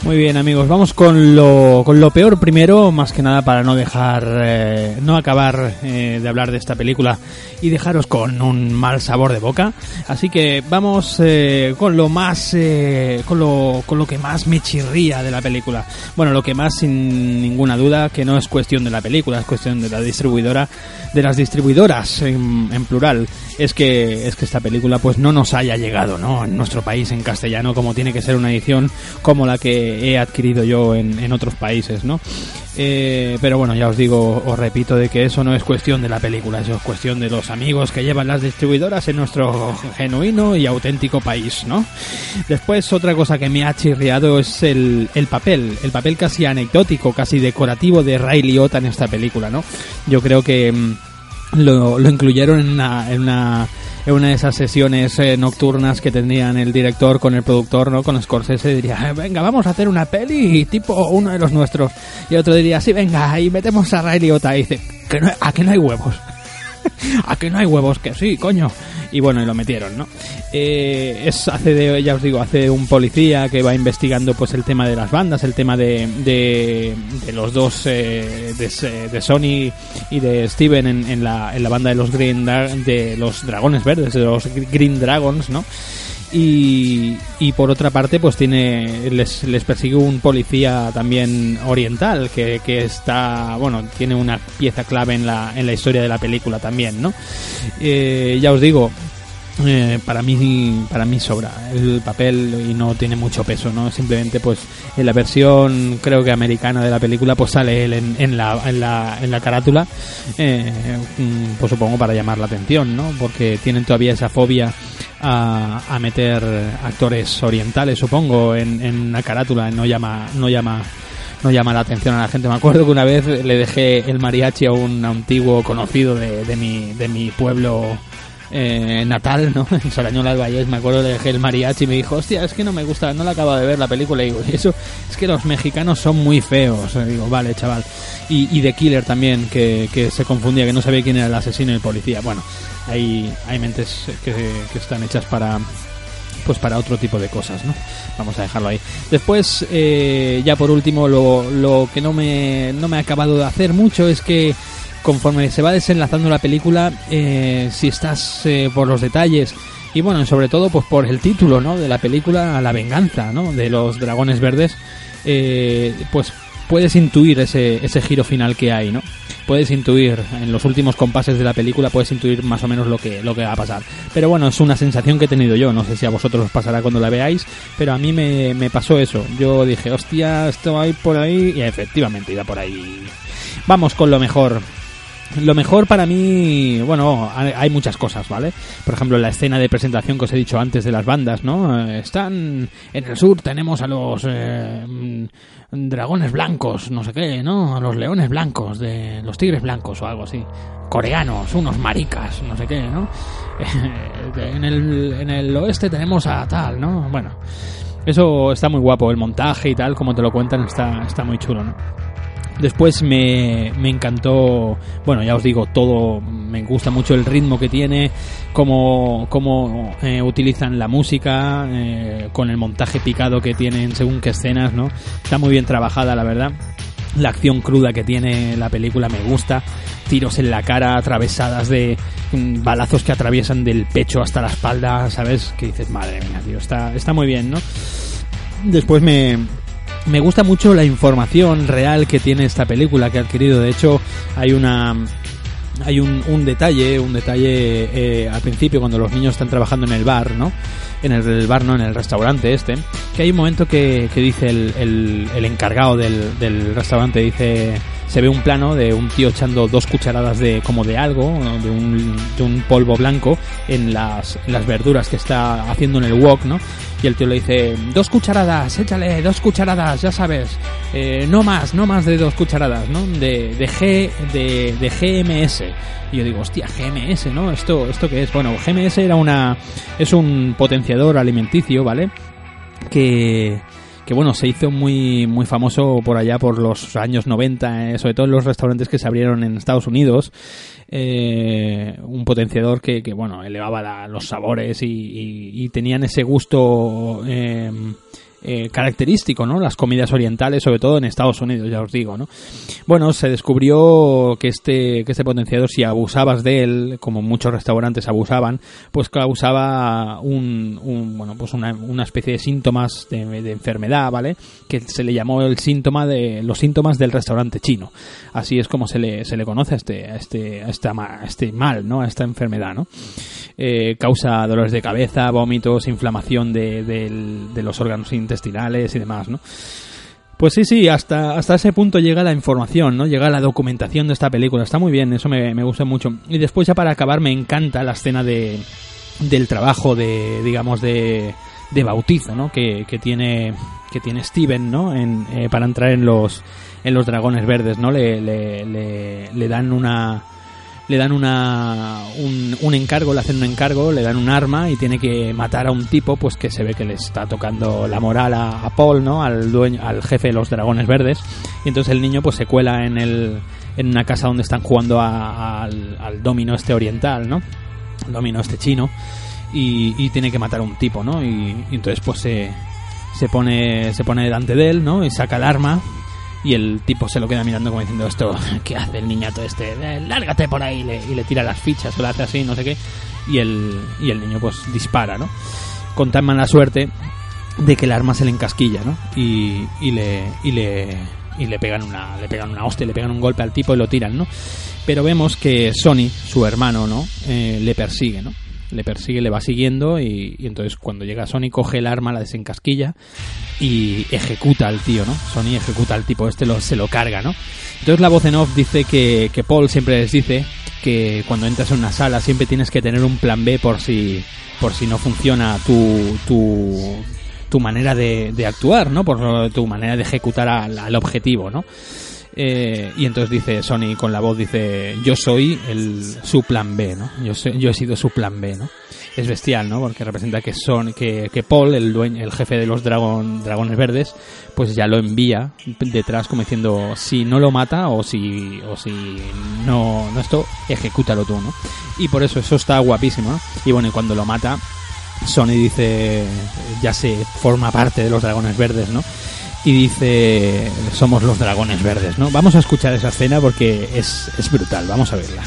Muy bien amigos, vamos con lo, con lo peor primero, más que nada para no dejar, eh, no acabar eh, de hablar de esta película y dejaros con un mal sabor de boca. Así que vamos eh, con lo más, eh, con, lo, con lo que más me chirría de la película. Bueno, lo que más sin ninguna duda que no es cuestión de la película, es cuestión de la distribuidora, de las distribuidoras en, en plural. Es que, es que esta película pues no nos haya llegado, ¿no? En nuestro país en castellano como tiene que ser una edición como la que he adquirido yo en, en otros países, ¿no? Eh, pero bueno, ya os digo, os repito de que eso no es cuestión de la película, eso es cuestión de los amigos que llevan las distribuidoras en nuestro genuino y auténtico país, ¿no? Después otra cosa que me ha chirriado es el, el papel, el papel casi anecdótico, casi decorativo de Ray Liotta en esta película, ¿no? Yo creo que mm, lo, lo incluyeron en una, en una en una de esas sesiones eh, nocturnas que tendrían el director con el productor, ¿no? Con Scorsese diría, "Eh, venga, vamos a hacer una peli tipo uno de los nuestros. Y otro diría, sí, venga, y metemos a Ray Liotta. Y dice, que no, ¿a que no hay huevos? ¿A que no hay huevos? Que sí, coño. Y bueno, y lo metieron, ¿no? Eh, es hace de, ya os digo, hace un policía que va investigando pues el tema de las bandas, el tema de, de, los dos, eh, de, de Sony y de Steven en, en, la, en la banda de los Green de los Dragones Verdes, de los Green Dragons, ¿no? Y, y por otra parte pues tiene les, les persigue un policía también oriental que, que está bueno tiene una pieza clave en la, en la historia de la película también no Eh, ya os digo eh, para mí para mí sobra el papel y no tiene mucho peso no simplemente pues en la versión creo que americana de la película pues sale él en, en la, en la en la carátula eh, mm, pues supongo para llamar la atención no porque tienen todavía esa fobia a, a meter actores orientales supongo en, en la carátula no llama no llama no llama la atención a la gente. Me acuerdo que una vez le dejé el mariachi a un antiguo conocido de, de mi, de mi pueblo eh, natal, ¿no? [LAUGHS] En Sarañola del Valle, me acuerdo de el mariachi y me dijo, hostia, es que no me gusta, no la acabo de ver la película. Y digo, eso es que los mexicanos son muy feos. Y digo, vale, chaval. Y, y The Killer también, que, que se confundía, que no sabía quién era el asesino y el policía. Bueno, hay, hay mentes que, que están hechas para pues para otro tipo de cosas, ¿no? Vamos a dejarlo ahí. Después, eh, ya por último, lo, lo que no me, no me ha acabado de hacer mucho es que conforme se va desenlazando la película, eh, si estás eh, por los detalles y bueno, sobre todo pues por el título, ¿no? De la película, la venganza, ¿no? De los dragones verdes, eh, pues puedes intuir ese, ese giro final que hay, ¿no? Puedes intuir, en los últimos compases de la película, puedes intuir más o menos lo que, lo que va a pasar. Pero bueno, es una sensación que he tenido yo, no sé si a vosotros os pasará cuando la veáis, pero a mí me, me pasó eso. Yo dije, hostia, esto va a ir por ahí, y efectivamente iba por ahí. Vamos con lo mejor. Lo mejor para mí, bueno, hay muchas cosas, ¿vale? Por ejemplo, la escena de presentación que os he dicho antes de las bandas, ¿no? Eh, Están en el sur, tenemos a los eh, mm, dragones blancos, no sé qué, ¿no? A los leones blancos, de los tigres blancos o algo así. Coreanos, unos maricas, no sé qué, ¿no? [LAUGHS] en, el, en el oeste tenemos a tal, ¿no? Bueno, eso está muy guapo, el montaje y tal, como te lo cuentan, está, está muy chulo, ¿no? Después me, me, encantó, bueno, ya os digo, todo, me gusta mucho el ritmo que tiene, cómo, cómo eh, utilizan la música, eh, con el montaje picado que tienen según qué escenas, ¿no? Está muy bien trabajada, la verdad. La acción cruda que tiene la película me gusta. Tiros en la cara, atravesadas de mm, balazos que atraviesan del pecho hasta la espalda, ¿sabes? Que dices, madre mía, tío, está, está muy bien, ¿no? Después me, me gusta mucho la información real que tiene esta película que ha adquirido. De hecho, hay una hay un, detalle, un detalle eh, al principio cuando los niños están trabajando en el bar, ¿no? En el, bar, no, en el restaurante este, que hay un momento que, que dice el, el, encargado del, del restaurante, dice, se ve un plano de un tío echando dos cucharadas de como de algo, de, un, de un polvo blanco en las, en las verduras que está haciendo en el wok, ¿no? Y el tío le dice, dos cucharadas, échale, dos cucharadas, ya sabes, eh, no más, no más de dos cucharadas, ¿no? De, de G, de, de GMS. Y yo digo, hostia, GMS, ¿no? ¿Esto, ¿Esto qué es? Bueno, GMS era una, es un potenciador alimenticio, ¿vale? Que, que bueno, se hizo muy, muy famoso por allá por los años 90, eh, sobre todo en los restaurantes que se abrieron en Estados Unidos. Eh, un potenciador que, que bueno, elevaba los sabores y, y, y, tenían ese gusto eh, característico, ¿no? Las comidas orientales, sobre todo en Estados Unidos, ya os digo, ¿no? Bueno, se descubrió que este, que este potenciador, si abusabas de él, como muchos restaurantes abusaban, pues causaba un, un bueno, pues una, una, especie de síntomas de, de, enfermedad, ¿vale? Que se le llamó el síntoma de, los síntomas del restaurante chino. Así es como se le, se le conoce a este, a este, a a este mal, ¿no? A esta enfermedad, ¿no? Eh, causa dolores de cabeza, vómitos, inflamación de, de, de los órganos intestinales y demás, ¿no? Pues sí, sí, hasta, hasta ese punto llega la información, ¿no? Llega la documentación de esta película. Está muy bien, eso me, me gusta mucho. Y después ya para acabar me encanta la escena de, del trabajo de, digamos, de, de bautizo, ¿no? Que, que tiene que tiene Steven, ¿no? En, eh, para entrar en los en los dragones verdes, ¿no? Le, le, le dan una le dan una, un, un, encargo, le hacen un encargo, le dan un arma y tiene que matar a un tipo, pues que se ve que le está tocando la moral a, Paul, ¿no? Al dueño, al jefe de los dragones verdes. Y entonces el niño pues se cuela en el, en una casa donde están jugando a, al, al domino este oriental, ¿no? El domino este chino. Y, y, tiene que matar a un tipo, ¿no? Y, y entonces pues se, se pone, se pone delante de él, ¿no? Y saca el arma y el tipo se lo queda mirando como diciendo esto, [LAUGHS] ¿qué hace el niñato este? Eh, lárgate por ahí y le, y le, tira las fichas o le hace así, no sé qué. Y el, y el niño pues dispara, ¿no? Con tan mala suerte de que el arma se le encasquilla, ¿no? Y, y le, y le, y le pegan una, le pegan una hostia, le pegan un golpe al tipo y lo tiran, ¿no? Pero vemos que Sony, su hermano, ¿no? Eh, le persigue, ¿no? Le persigue, le va siguiendo y, entonces cuando llega Sony coge el arma, la desencasquilla y ejecuta al tío, ¿no? Sony ejecuta al tipo, este lo, se lo carga, ¿no? Entonces la voz en off dice que, que Paul siempre les dice que cuando entras en una sala siempre tienes que tener un plan B por si, por si no funciona tu, tu, tu manera de, de actuar, ¿no? Por tu manera de ejecutar al, al objetivo, ¿no? Eh, y entonces dice Sony con la voz, dice, yo soy el, su plan B, ¿no? Yo, soy- yo he sido su plan B, ¿no? Es bestial, ¿no? Porque representa que son que, que Paul, el dueño, el jefe de los dragón, dragones verdes, pues ya lo envía detrás como diciendo si no lo mata o si o si no, no esto, ejecútalo tú, ¿no? Y por eso eso está guapísimo, ¿no? Y bueno, y cuando lo mata, Sony dice, ya se forma parte de los dragones verdes, ¿no? Y dice, somos los dragones verdes, ¿no? Vamos a escuchar esa escena porque es, es brutal, vamos a verla.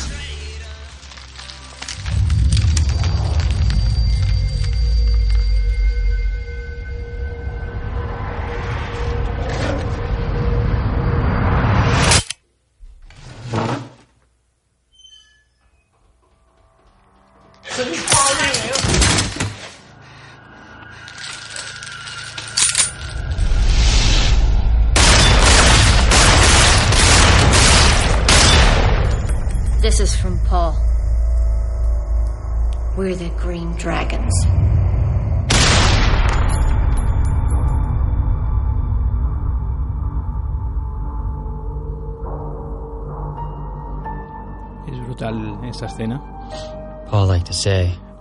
Esa escena.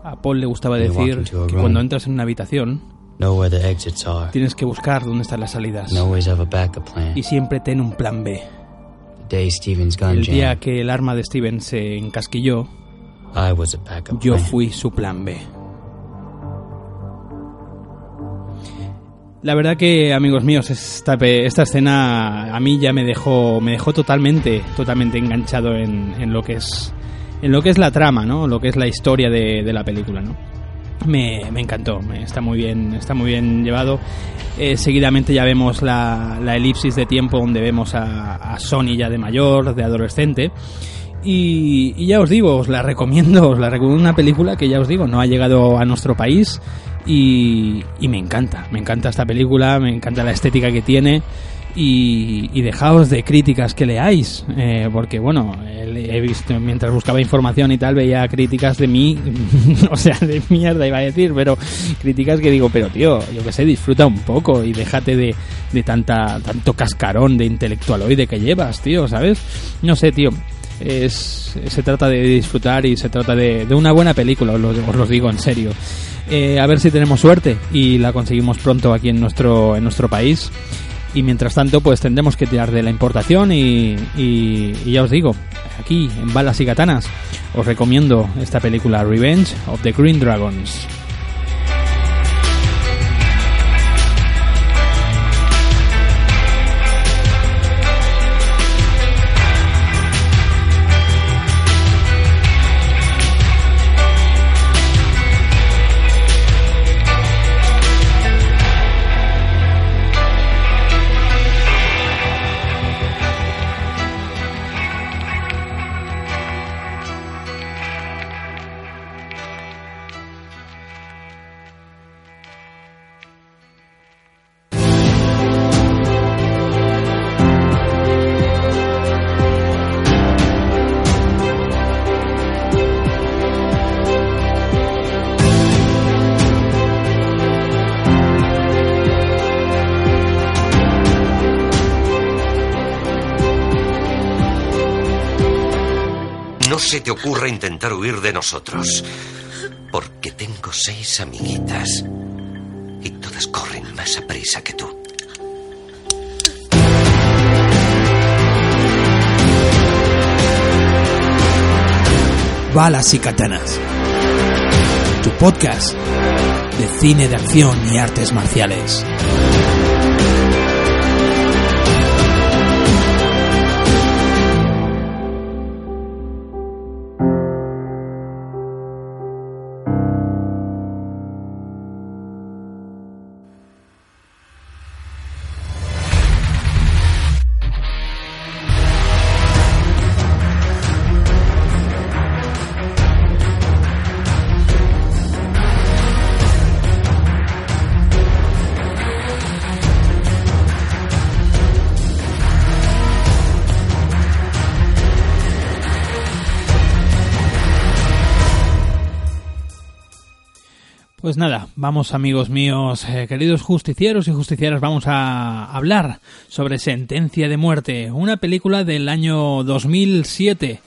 A Paul le gustaba decir que cuando entras en una habitación tienes que buscar dónde están las salidas y siempre ten un plan B. El día que el arma de Steven se encasquilló, yo fui su plan B. La verdad que, amigos míos, esta, esta escena a mí ya me dejó, me dejó totalmente, totalmente enganchado en, en lo que es, en lo que es la trama, ¿no? Lo que es la historia de, de la película, ¿no? Me, me encantó, está muy bien, está muy bien llevado. Eh, seguidamente ya vemos la, la elipsis de tiempo donde vemos a, a Sony ya de mayor, de adolescente. Y, y ya os digo, os la recomiendo, os la recomiendo una película que ya os digo, no ha llegado a nuestro país y, y me encanta, me encanta esta película, me encanta la estética que tiene y, y dejaos de críticas que leáis, eh, porque bueno, he visto, mientras buscaba información y tal, veía críticas de mí, [LAUGHS] o sea, de mierda iba a decir, pero críticas que digo, pero tío, yo que sé, disfruta un poco y déjate de, de tanta, tanto cascarón de intelectualoide que llevas, tío, ¿sabes? No sé, tío, es, se trata de disfrutar y se trata de, de una buena película, os lo, os lo digo en serio. Eh, a ver si tenemos suerte y la conseguimos pronto aquí en nuestro, en nuestro país. Y mientras tanto, pues tendremos que tirar de la importación y, y- ya os digo, aquí en Balas y Katanas, os recomiendo esta película Revenge of the Green Dragons. Ocurra intentar huir de nosotros. Porque tengo seis amiguitas. Y todas corren más a prisa que tú. Balas y Katanas. Tu podcast de cine de acción y artes marciales. Vamos amigos míos, eh, queridos justicieros y justicieras, vamos a hablar sobre Sentencia de Muerte, una película del año 2007.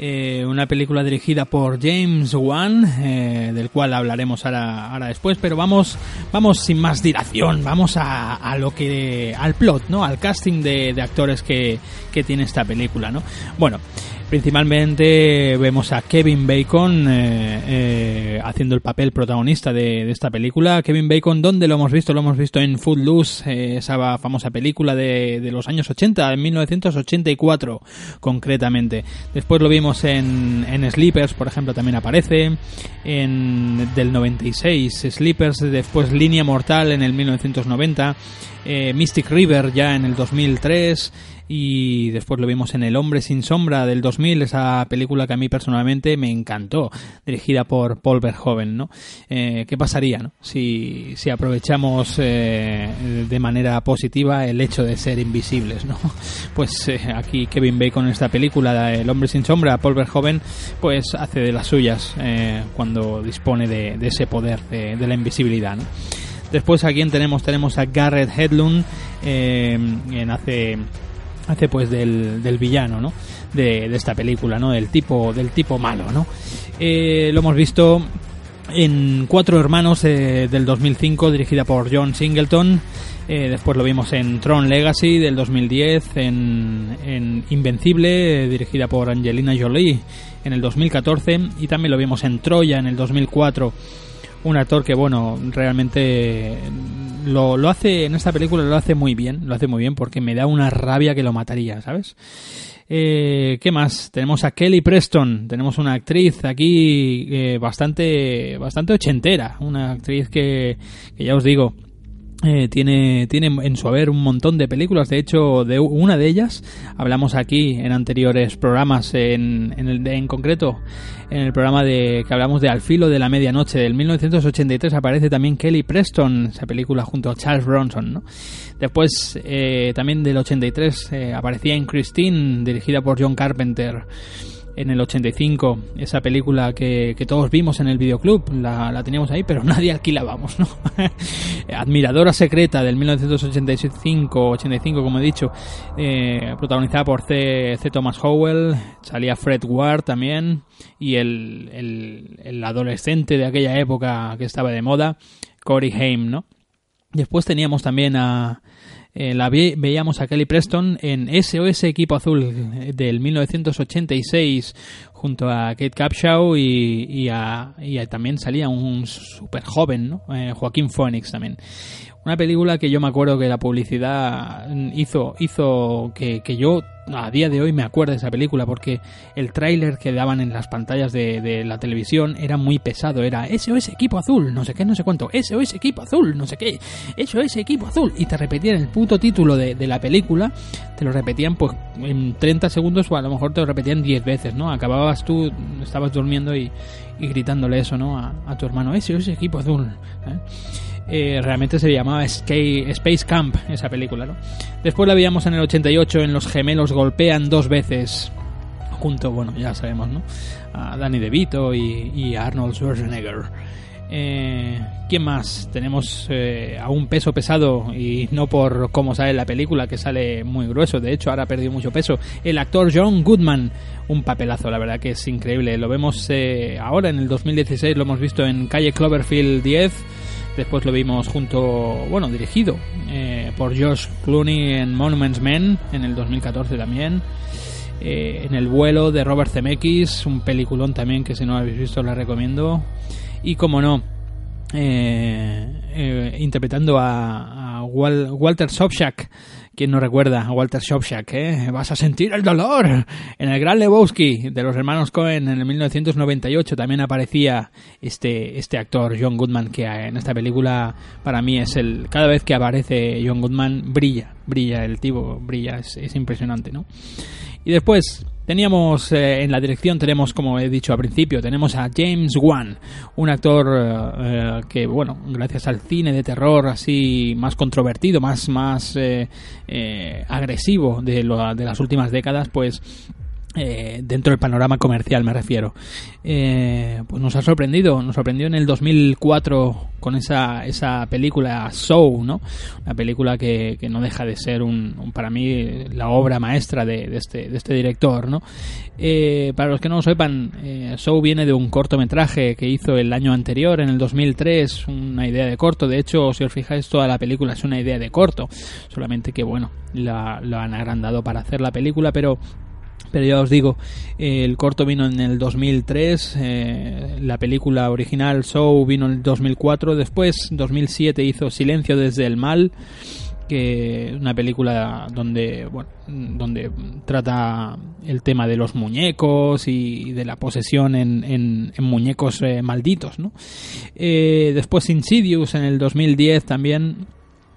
eh, una película dirigida por James Wan, eh, del cual hablaremos ahora, ahora después, pero vamos, vamos sin más dilación, vamos a, a lo que, al plot, ¿no? Al casting de, de actores que, que tiene esta película, ¿no? Bueno, Principalmente vemos a Kevin Bacon eh, eh, haciendo el papel protagonista de, esta película. Kevin Bacon, ¿dónde lo hemos visto? Lo hemos visto en Footloose, eh, esa famosa película de, de, los años 80, en 1984 concretamente. Después lo vimos en, en Sleepers, por ejemplo, también aparece. En del 96, Sleepers, después Línea Mortal en el 1990. Mystic River ya en el 2003 y después lo vimos en El hombre sin sombra del 2000, esa película que a mí personalmente me encantó, dirigida por Paul Verhoeven, ¿no? Eh, ¿Qué pasaría, no? Si, si aprovechamos eh, de manera positiva el hecho de ser invisibles, ¿no? [LAUGHS] Pues eh, aquí Kevin Bacon en esta película, El hombre sin sombra, Paul Verhoeven, pues hace de las suyas cuando dispone de, de ese poder de, la invisibilidad, ¿no? Después a quién tenemos, tenemos a Garrett Hedlund, eh, en hace hace pues del, del villano, ¿no? De, de, esta película, ¿no? Del tipo, del tipo malo, ¿no? Eh, lo hemos visto en Cuatro Hermanos eh, del 2005, dirigida por John Singleton. Eh, después lo vimos en Tron Legacy del 2010, en, en Invencible, dirigida por Angelina Jolie en el 2014, y también lo vimos en Troya en el 2004. Un actor que, bueno, realmente lo, lo, hace en esta película lo hace muy bien, lo hace muy bien porque me da una rabia que lo mataría, ¿sabes? Eh, ¿Qué más? Tenemos a Kelly Preston, tenemos una actriz aquí eh, bastante, bastante ochentera, una actriz que, que ya os digo, eh, tiene, tiene en su haber un montón de películas. De hecho, de una de ellas hablamos aquí en anteriores programas. En, en, el, en concreto, en el programa de que hablamos de Al filo de la medianoche del 1983 aparece también Kelly Preston, esa película junto a Charles Bronson. ¿no? Después, eh, también del 83 eh, aparecía en Christine, dirigida por John Carpenter en el 85, esa película que, que todos vimos en el videoclub, la, la, teníamos ahí, pero [LAUGHS] nadie alquilábamos, ¿no? [LAUGHS] Admiradora secreta del 1985-85, como he dicho, eh, protagonizada por C, C. Thomas Howell, salía Fred Ward también, y el, el, el adolescente de aquella época que estaba de moda, Corey Haim, ¿no? Después teníamos también a, eh, la ve veíamos a Kelly Preston en SOS Equipo Azul del 1986 junto a Kate Capshaw y, y, a, y a, también salía un súper joven, ¿no? eh, Joaquín Phoenix también. Una película que yo me acuerdo que la publicidad hizo, hizo que, que yo a día de hoy me acuerdo de esa película porque el tráiler que daban en las pantallas de, de, la televisión era muy pesado, era SOS Equipo Azul, no sé qué, no sé cuánto, SOS Equipo Azul, no sé qué, SOS Equipo Azul, y te repetían el puto título de, de la película, te lo repetían pues en 30 segundos o a lo mejor te lo repetían 10 veces, ¿no? Estabas durmiendo y, gritándole eso, ¿no? A, tu hermano, SOS Equipo Azul, ¿eh? Eh, realmente se llamaba Space Camp esa película, ¿no? Después la veíamos en el 88 en Los Gemelos Golpean dos veces junto, bueno, ya sabemos, ¿no? A Danny DeVito y, y Arnold Schwarzenegger. Eh, ¿Quién más? Tenemos eh, a un peso pesado y no por cómo sale la película, que sale muy grueso, de hecho ahora ha perdido mucho peso. El actor John Goodman, un papelazo, la verdad que es increíble. Lo vemos eh, ahora en el 2016, lo hemos visto en Calle Cloverfield 10 Después lo vimos junto, bueno, dirigido eh, por Josh Clooney en Monuments Men en el 2014 también. Eh, en El vuelo de Robert Zemeckis, un peliculón también que si no lo habéis visto la recomiendo. Y como no, eh, interpretando a, a Wal Walter Sobchak ¿Quién no recuerda a Walter Shopshack? Eh? Vas a sentir el dolor. En el Gran Lebowski de los hermanos Cohen en el 1998 también aparecía este, este actor, John Goodman, que en esta película para mí es el... Cada vez que aparece John Goodman brilla, brilla el tipo, brilla, es, es impresionante, ¿no? Y después teníamos eh, en la dirección, tenemos, como he dicho al principio, tenemos a James Wan, un actor eh, que, bueno, gracias al cine de terror así más controvertido, más, más eh, agresivo de, lo, de las últimas décadas, pues eh, dentro del panorama comercial me refiero. Eh, pues nos ha sorprendido nos sorprendió en el 2004 con esa esa película Soul no una película que, que no deja de ser un, para mí la obra maestra de, de este de este director no Eh, para los que no lo sepan Soul viene de un cortometraje que hizo el año anterior en el 2003 una idea de corto. De hecho si os fijáis toda la película es una idea de corto. Solamente que bueno la, lo han agrandado para hacer la película pero pero ya os digo, el corto vino en el 2003, eh, la película original Show vino en el 2004, después 2007 hizo Silencio desde el mal, que una película donde bueno, donde trata el tema de los muñecos y de la posesión en, en- en muñecos eh, malditos, ¿no? Eh, después Insidious en el 2010 también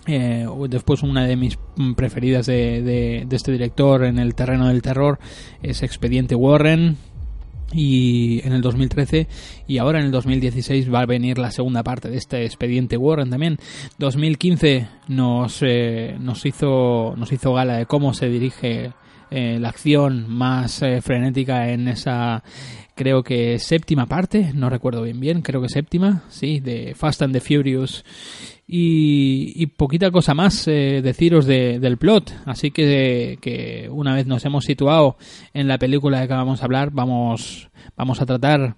eh, después una de mis mm, preferidas de, de- de este director en el terreno del terror es Expediente Warren y en el 2013 y ahora en el 2016 va a venir la segunda parte de este Expediente Warren también. 2015 nos eh, nos hizo nos hizo gala de cómo se dirige eh, la acción más eh, frenética en esa creo que séptima parte, no recuerdo bien bien, creo que séptima, sí, de Fast and the Furious y, y poquita cosa más eh, deciros de- del plot, así que, que una vez nos hemos situado en la película de que vamos a hablar, vamos, vamos a tratar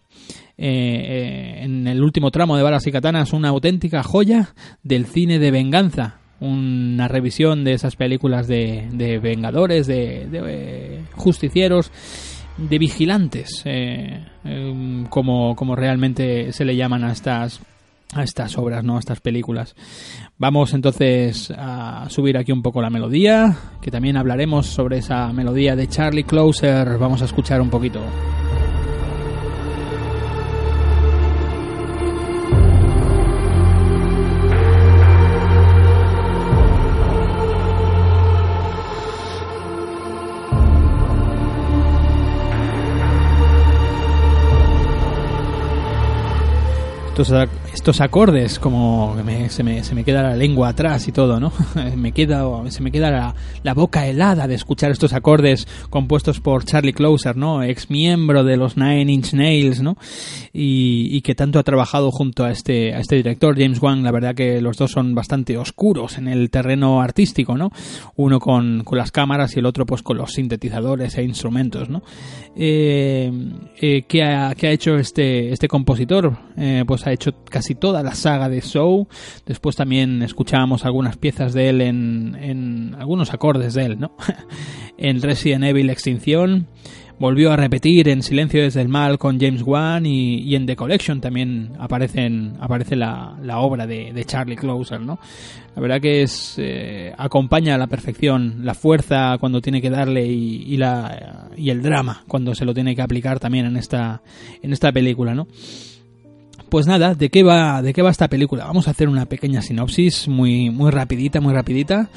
eh, eh, en el último tramo de Balas y Katanas una auténtica joya del cine de venganza, una revisión de esas películas de, de vengadores, de, eh, justicieros, de vigilantes, eh, eh, como, como realmente se le llaman a estas a estas obras, ¿no? A estas películas. Vamos entonces a subir aquí un poco la melodía, que también hablaremos sobre esa melodía de Charlie Closer. Vamos a escuchar un poquito. Estos, estos acordes como que me- se, me, se me queda la lengua atrás y todo, ¿no? [LAUGHS] me queda, se me queda la, la boca helada de escuchar estos acordes compuestos por Charlie Closer, ¿no? Ex miembro de los Nine Inch Nails, ¿no? Y, y que tanto ha trabajado junto a este, a este director, James Wan. La verdad que los dos son bastante oscuros en el terreno artístico, ¿no? Uno con, con las cámaras y el otro pues con los sintetizadores e instrumentos, ¿no? Eh, eh, ¿qué, ha, qué ha hecho este, este compositor? Eh, pues ha hecho casi toda la saga de Show. Después también escuchábamos algunas piezas de él en, en algunos acordes de él, ¿no? [LAUGHS] en Resident Evil Extinción. Volvió a repetir en Silencio desde el Mal con James Wan y, en The Collection también aparecen, aparece la, la obra de, de Charlie Closer, ¿no? La verdad que es eh, acompaña a la perfección la fuerza cuando tiene que darle y, y la y el drama cuando se lo tiene que aplicar también en esta en esta película, ¿no? Pues nada, ¿de qué va de qué va esta película? Vamos a hacer una pequeña sinopsis muy muy rapidita, muy rapidita.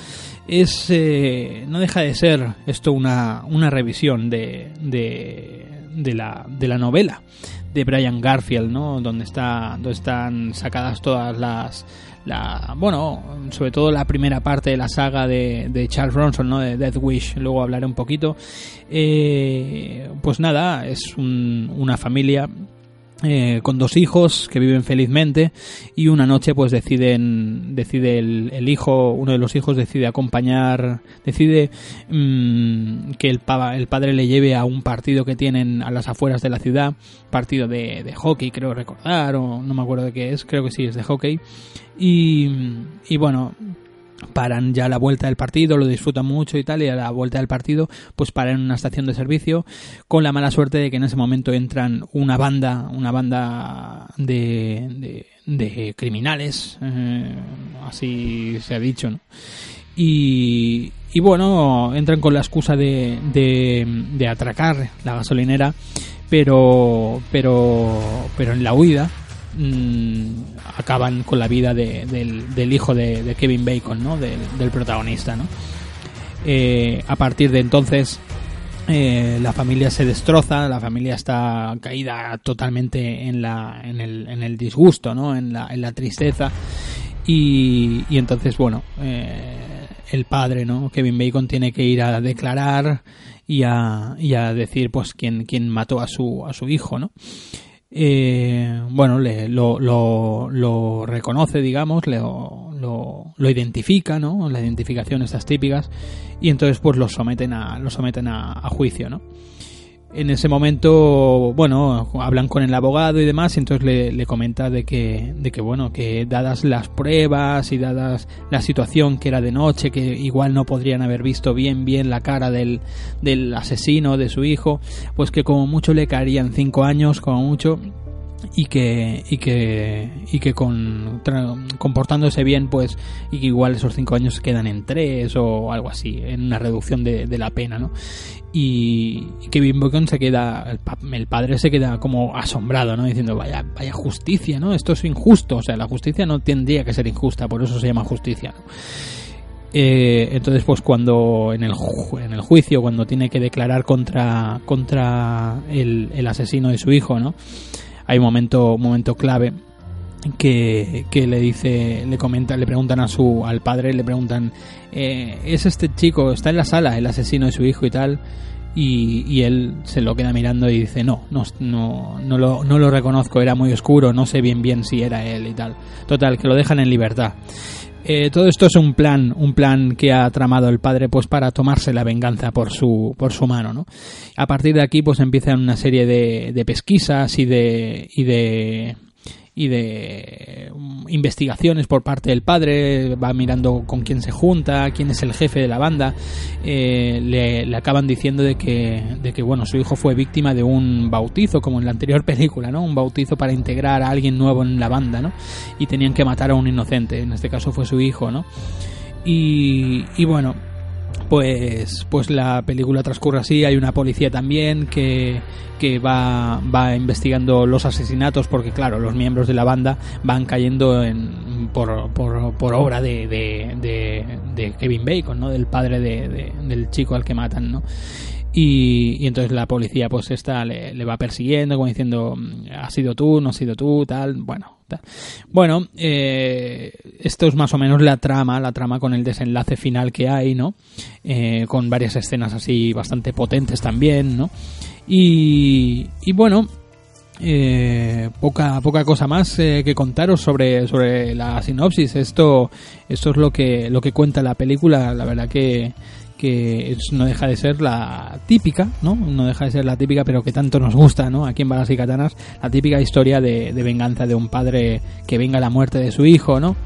Es eh, no deja de ser esto una, una revisión de, de, de la de la novela de Brian Garfield, ¿no? Donde está donde están sacadas todas las la bueno sobre todo la primera parte de la saga de, de Charles Bronson no de Death Wish luego hablaré un poquito eh, pues nada es un- una familia eh, con dos hijos que viven felizmente y una noche pues deciden decide el, hijo uno de los hijos decide acompañar decide mm, que el, pa- el padre le lleve a un partido que tienen a las afueras de la ciudad partido de, de hockey creo recordar o no me acuerdo de qué es creo que sí es de hockey. Y, y bueno paran ya a la vuelta del partido, lo disfrutan mucho y tal, y a la vuelta del partido, pues paran en una estación de servicio, con la mala suerte de que en ese momento entran una banda, una banda de, de, de criminales, eh, así se ha dicho, ¿no? Y, y bueno, entran con la excusa de, de, de atracar la gasolinera, pero, pero, pero en la huida, mm, acaban con la vida de- del, del hijo de, Kevin Bacon, ¿no? Del, del protagonista, ¿no? Eh, a partir de entonces eh, la familia se destroza, la familia está caída totalmente en, la, en, el, en el disgusto, ¿no? En la, en la tristeza y, y entonces, bueno, eh, el padre, ¿no? Kevin Bacon tiene que ir a declarar y a, y a decir pues quién, quién mató a su, a su hijo, ¿no? Eh, bueno, le, lo, lo, lo reconoce, digamos, lo, lo, lo identifica, ¿no? La identificación estas típicas y entonces pues lo someten a, lo someten a, a juicio, ¿no? En ese momento, bueno, hablan con el abogado y demás, y entonces le, le, comenta de que, de que, bueno, que dadas las pruebas y dadas la situación que era de noche, que igual no podrían haber visto bien, bien la cara del, del asesino de su hijo, pues que como mucho le caerían cinco años, como mucho, y que y que y que con comportándose bien pues y que igual esos cinco años quedan en tres o algo así en una reducción de, de la pena no y Kevin Bacon se queda el, el, padre se queda como asombrado no diciendo vaya vaya justicia no esto es injusto o sea la justicia no tendría que ser injusta por eso se llama justicia ¿no? Eh, entonces, pues cuando en el, en el juicio, cuando tiene que declarar contra, contra el asesino de su hijo, ¿no? Hay un momento, momento clave que, que, le dice, le comenta, le preguntan a su, al padre, le preguntan, eh, es este chico, está en la sala, el asesino de su hijo y tal, y, y él se lo queda mirando y dice, no, no, no, no, lo, no lo reconozco, era muy oscuro, no sé bien bien si era él y tal. Total, que lo dejan en libertad. Eh, todo esto es un plan, un plan que ha tramado el padre pues para tomarse la venganza por su, por su mano, ¿no? A partir de aquí pues empiezan una serie de, de pesquisas y de, y de y de investigaciones por parte del padre, va mirando con quién se junta, quién es el jefe de la banda, eh, le, le, acaban diciendo de que, de que bueno, su hijo fue víctima de un bautizo, como en la anterior [LAUGHS] película, ¿no? Un bautizo para integrar a alguien nuevo en la banda, ¿no? Y tenían que matar a un inocente, en este caso fue su hijo, ¿no? Y, y bueno, pues, pues la película transcurre así. Hay una policía también que, que va, va investigando los asesinatos porque, claro, los miembros de la banda van cayendo en, por, por, obra de, de, de, de, Kevin Bacon, ¿no? Del padre de, del chico al que matan, ¿no? Y, y, entonces la policía pues esta le, va persiguiendo como diciendo has sido tú no has sido tú tal bueno bueno eh, esto es más o menos la trama la trama con el desenlace final que hay no eh, con varias escenas así bastante potentes también no y, y bueno eh, poca poca cosa más eh, que contaros sobre sobre la sinopsis. Esto esto es lo que lo que cuenta la película. La verdad que que no deja de ser la típica, ¿no? No deja de ser la típica, pero que tanto nos gusta, ¿no? Aquí en Balas y Katanas, la típica historia de, de venganza de un padre que venga la muerte de su hijo, ¿no?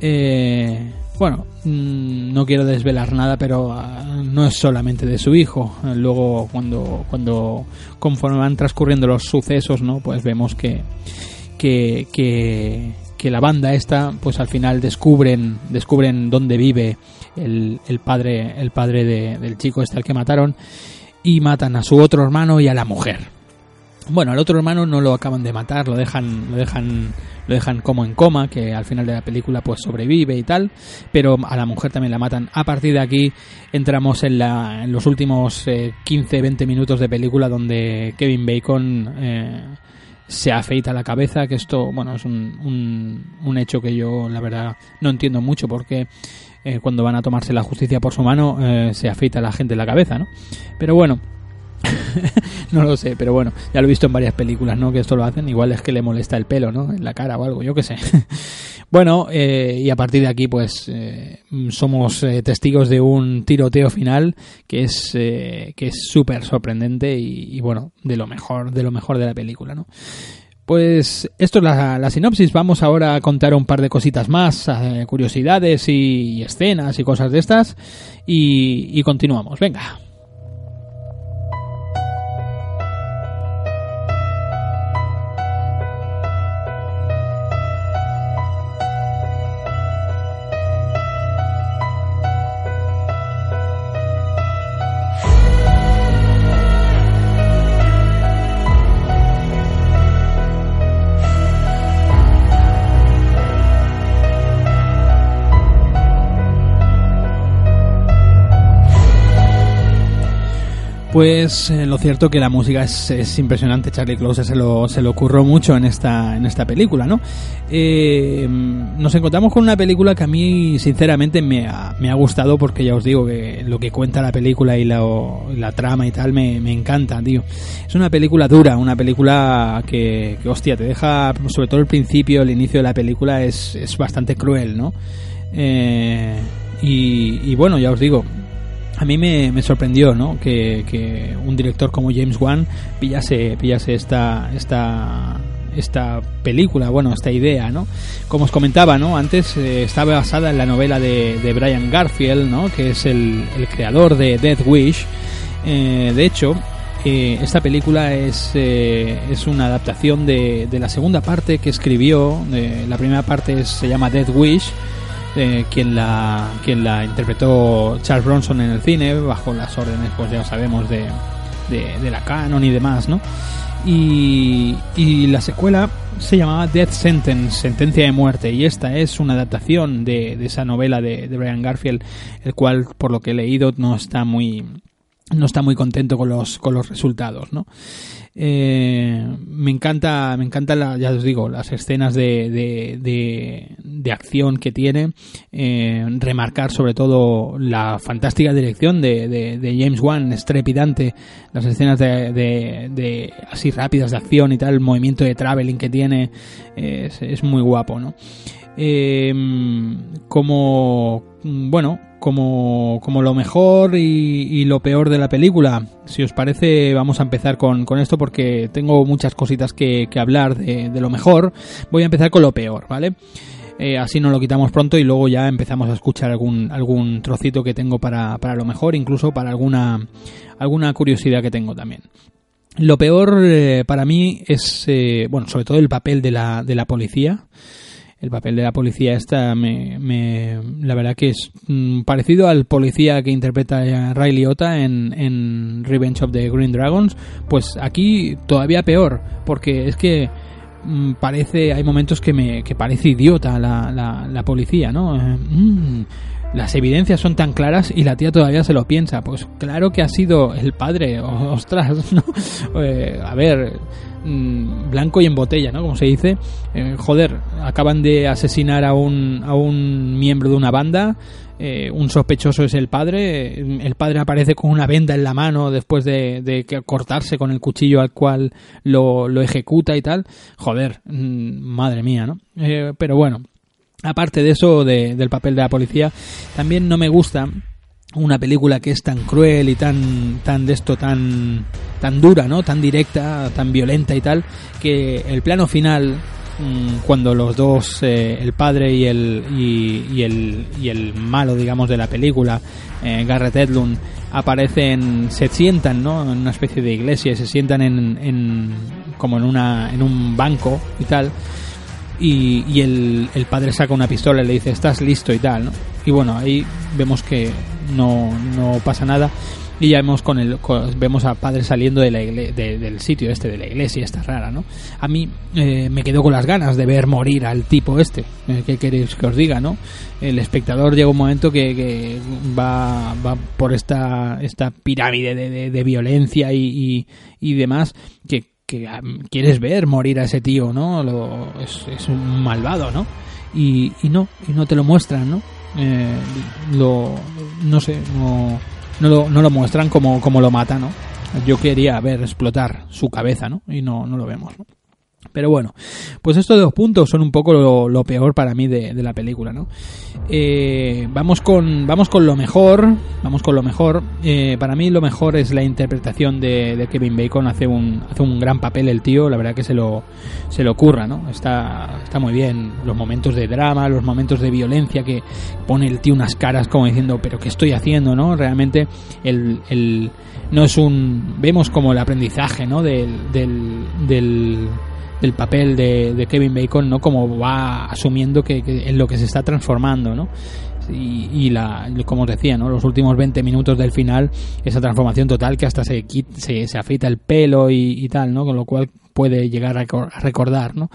Eh, bueno, mmm, no quiero desvelar nada, pero uh, no es solamente de su hijo. Luego, cuando, cuando, conforme van transcurriendo los sucesos, ¿no? Pues vemos que, que, que, que la banda esta, pues al final descubren, descubren dónde vive el, el padre, el padre de, del chico este al que mataron, y matan a su otro hermano y a la mujer. Bueno, al otro hermano no lo acaban de matar, lo dejan, lo dejan, lo dejan como en coma, que al final de la película pues sobrevive y tal, pero a la mujer también la matan. A partir de aquí entramos en, la, en los últimos eh, 15-20 minutos de película donde Kevin Bacon eh, se afeita la cabeza, que esto, bueno, es un, un, un hecho que yo la verdad no entiendo mucho porque eh, cuando van a tomarse la justicia por su mano eh, se afeita a la gente la cabeza, ¿no? Pero bueno, [LAUGHS] no lo sé, pero bueno, ya lo he visto en varias películas, ¿no? Que esto lo hacen, igual es que le molesta el pelo, ¿no? En la cara o algo, yo qué sé. [LAUGHS] bueno, eh, y a partir de aquí, pues, eh, somos testigos de un tiroteo final que es que es súper sorprendente y, y, bueno, de lo mejor, de lo mejor de la película, ¿no? Pues esto es la, sinopsis. Vamos ahora a contar un par de cositas más, eh, curiosidades y, y, escenas y cosas de estas. Y, y continuamos. Venga. Pues eh, lo cierto que la música es, es impresionante. Charlie Close se lo, se lo ocurrió mucho en esta, en esta película, ¿no? Eh, nos encontramos con una película que a mí, sinceramente, me ha, me ha gustado porque ya os digo que lo que cuenta la película y la, la trama y tal me, me encanta, tío. Es una película dura, una película que, que, hostia, te deja, sobre todo el principio, el inicio de la película es, es bastante cruel, ¿no? Eh, y bueno, ya os digo, a mí me, me sorprendió ¿no? que, un director como James Wan pillase, pillase esta, esta, esta película, bueno, esta idea, ¿no? Como os comentaba, ¿no? Antes eh, estaba basada en la novela de, de Brian Garfield, ¿no? Que es el, creador de Death Wish. Eh, de hecho, eh, esta película es, eh, es una adaptación de, de, la segunda parte que escribió. la primera parte se llama Death Wish eh, quien la quien la interpretó Charles Bronson en el cine bajo las órdenes pues ya sabemos de, de, de la canon y demás no y, y, la secuela se llamaba Death Sentence, Sentencia de Muerte, y esta es una adaptación de, de esa novela de, de, Brian Garfield, el cual, por lo que he leído, no está muy no está muy contento con los con los resultados, ¿no? Eh, me encanta, me encanta la, ya os digo, las escenas de, de, de, de acción que tiene, eh, remarcar sobre todo la fantástica dirección de, de, James Wan, estrepidante, las escenas de, así rápidas de acción y tal, el movimiento de traveling que tiene, es, es muy guapo, ¿no? Eh, como, bueno, como, como lo mejor y, y, lo peor de la película. Si os parece, vamos a empezar con, con esto porque tengo muchas cositas que, que hablar de, de, lo mejor. Voy a empezar con lo peor, ¿vale? Eh, así nos lo quitamos pronto y luego ya empezamos a escuchar algún, algún trocito que tengo para, para lo mejor, incluso para alguna, alguna curiosidad que tengo también. Lo peor eh, para mí es, eh, bueno, sobre todo el papel de la, de la policía el papel de la policía esta me, me la verdad que es mm, parecido al policía que interpreta Ray Liotta en, en Revenge of the Green Dragons pues aquí todavía peor porque es que mm, parece hay momentos que me que parece idiota la, la, la policía no eh, mm, las evidencias son tan claras y la tía todavía se lo piensa. Pues claro que ha sido el padre, [LAUGHS] ostras, ¿no? Eh, a ver, mmm, blanco y en botella, ¿no? Como se dice. Eh, joder, acaban de asesinar a un, a un miembro de una banda. Eh, un sospechoso es el padre. El padre aparece con una venda en la mano después de, de cortarse con el cuchillo al cual lo, lo ejecuta y tal. Joder, mmm, madre mía, ¿no? Pero bueno, aparte de eso, de, del papel de la policía, también no me gusta una película que es tan cruel y tan tan de esto tan tan dura no tan directa tan violenta y tal que el plano final mmm, cuando los dos eh, el padre y el y, y, el y el malo digamos de la película eh, Garrett Edlund aparecen se sientan no en una especie de iglesia se sientan en, en como en una en un banco y tal y, el, el, padre saca una pistola y le dice estás listo y tal, ¿no? Y bueno, ahí vemos que no, no pasa nada. Y ya vemos con el con, vemos al padre saliendo de la igle, de, del sitio este de la iglesia esta rara no a mí eh, me quedo con las ganas de ver morir al tipo este. Eh, qué queréis que os diga no el espectador llega un momento que, que va, va por esta esta pirámide de, de, de violencia y, y, y demás que que quieres ver morir a ese tío, ¿no? Lo, es, un malvado, ¿no? Y, no, y no te lo muestran, ¿no? Eh, lo, no sé, no, no, lo, muestran como, como lo mata, ¿no? Yo quería ver explotar su cabeza, ¿no? Y no, no lo vemos, ¿no? Pero bueno, pues estos dos puntos son un poco lo, peor para mí de, de la película, ¿no? Eh, vamos con vamos con lo mejor, vamos con lo mejor. Eh, para mí lo mejor es la interpretación de, Kevin Bacon. Hace un hace un gran papel el tío. La verdad que se lo se lo ocurra, ¿no? Está está muy bien. Los momentos de drama, los momentos de violencia que pone el tío unas caras como diciendo, pero qué estoy haciendo, ¿no? Realmente el, el no es un vemos como el aprendizaje, ¿no? del, del, del del papel de, Kevin Bacon, ¿no? Como va asumiendo que, en lo que se está transformando, ¿no? Y, y, la, como os decía, ¿no? Los últimos 20 minutos del final, esa transformación total que hasta se, se, se afeita el pelo y, y, tal, ¿no? Con lo cual puede llegar a recordar, ¿no?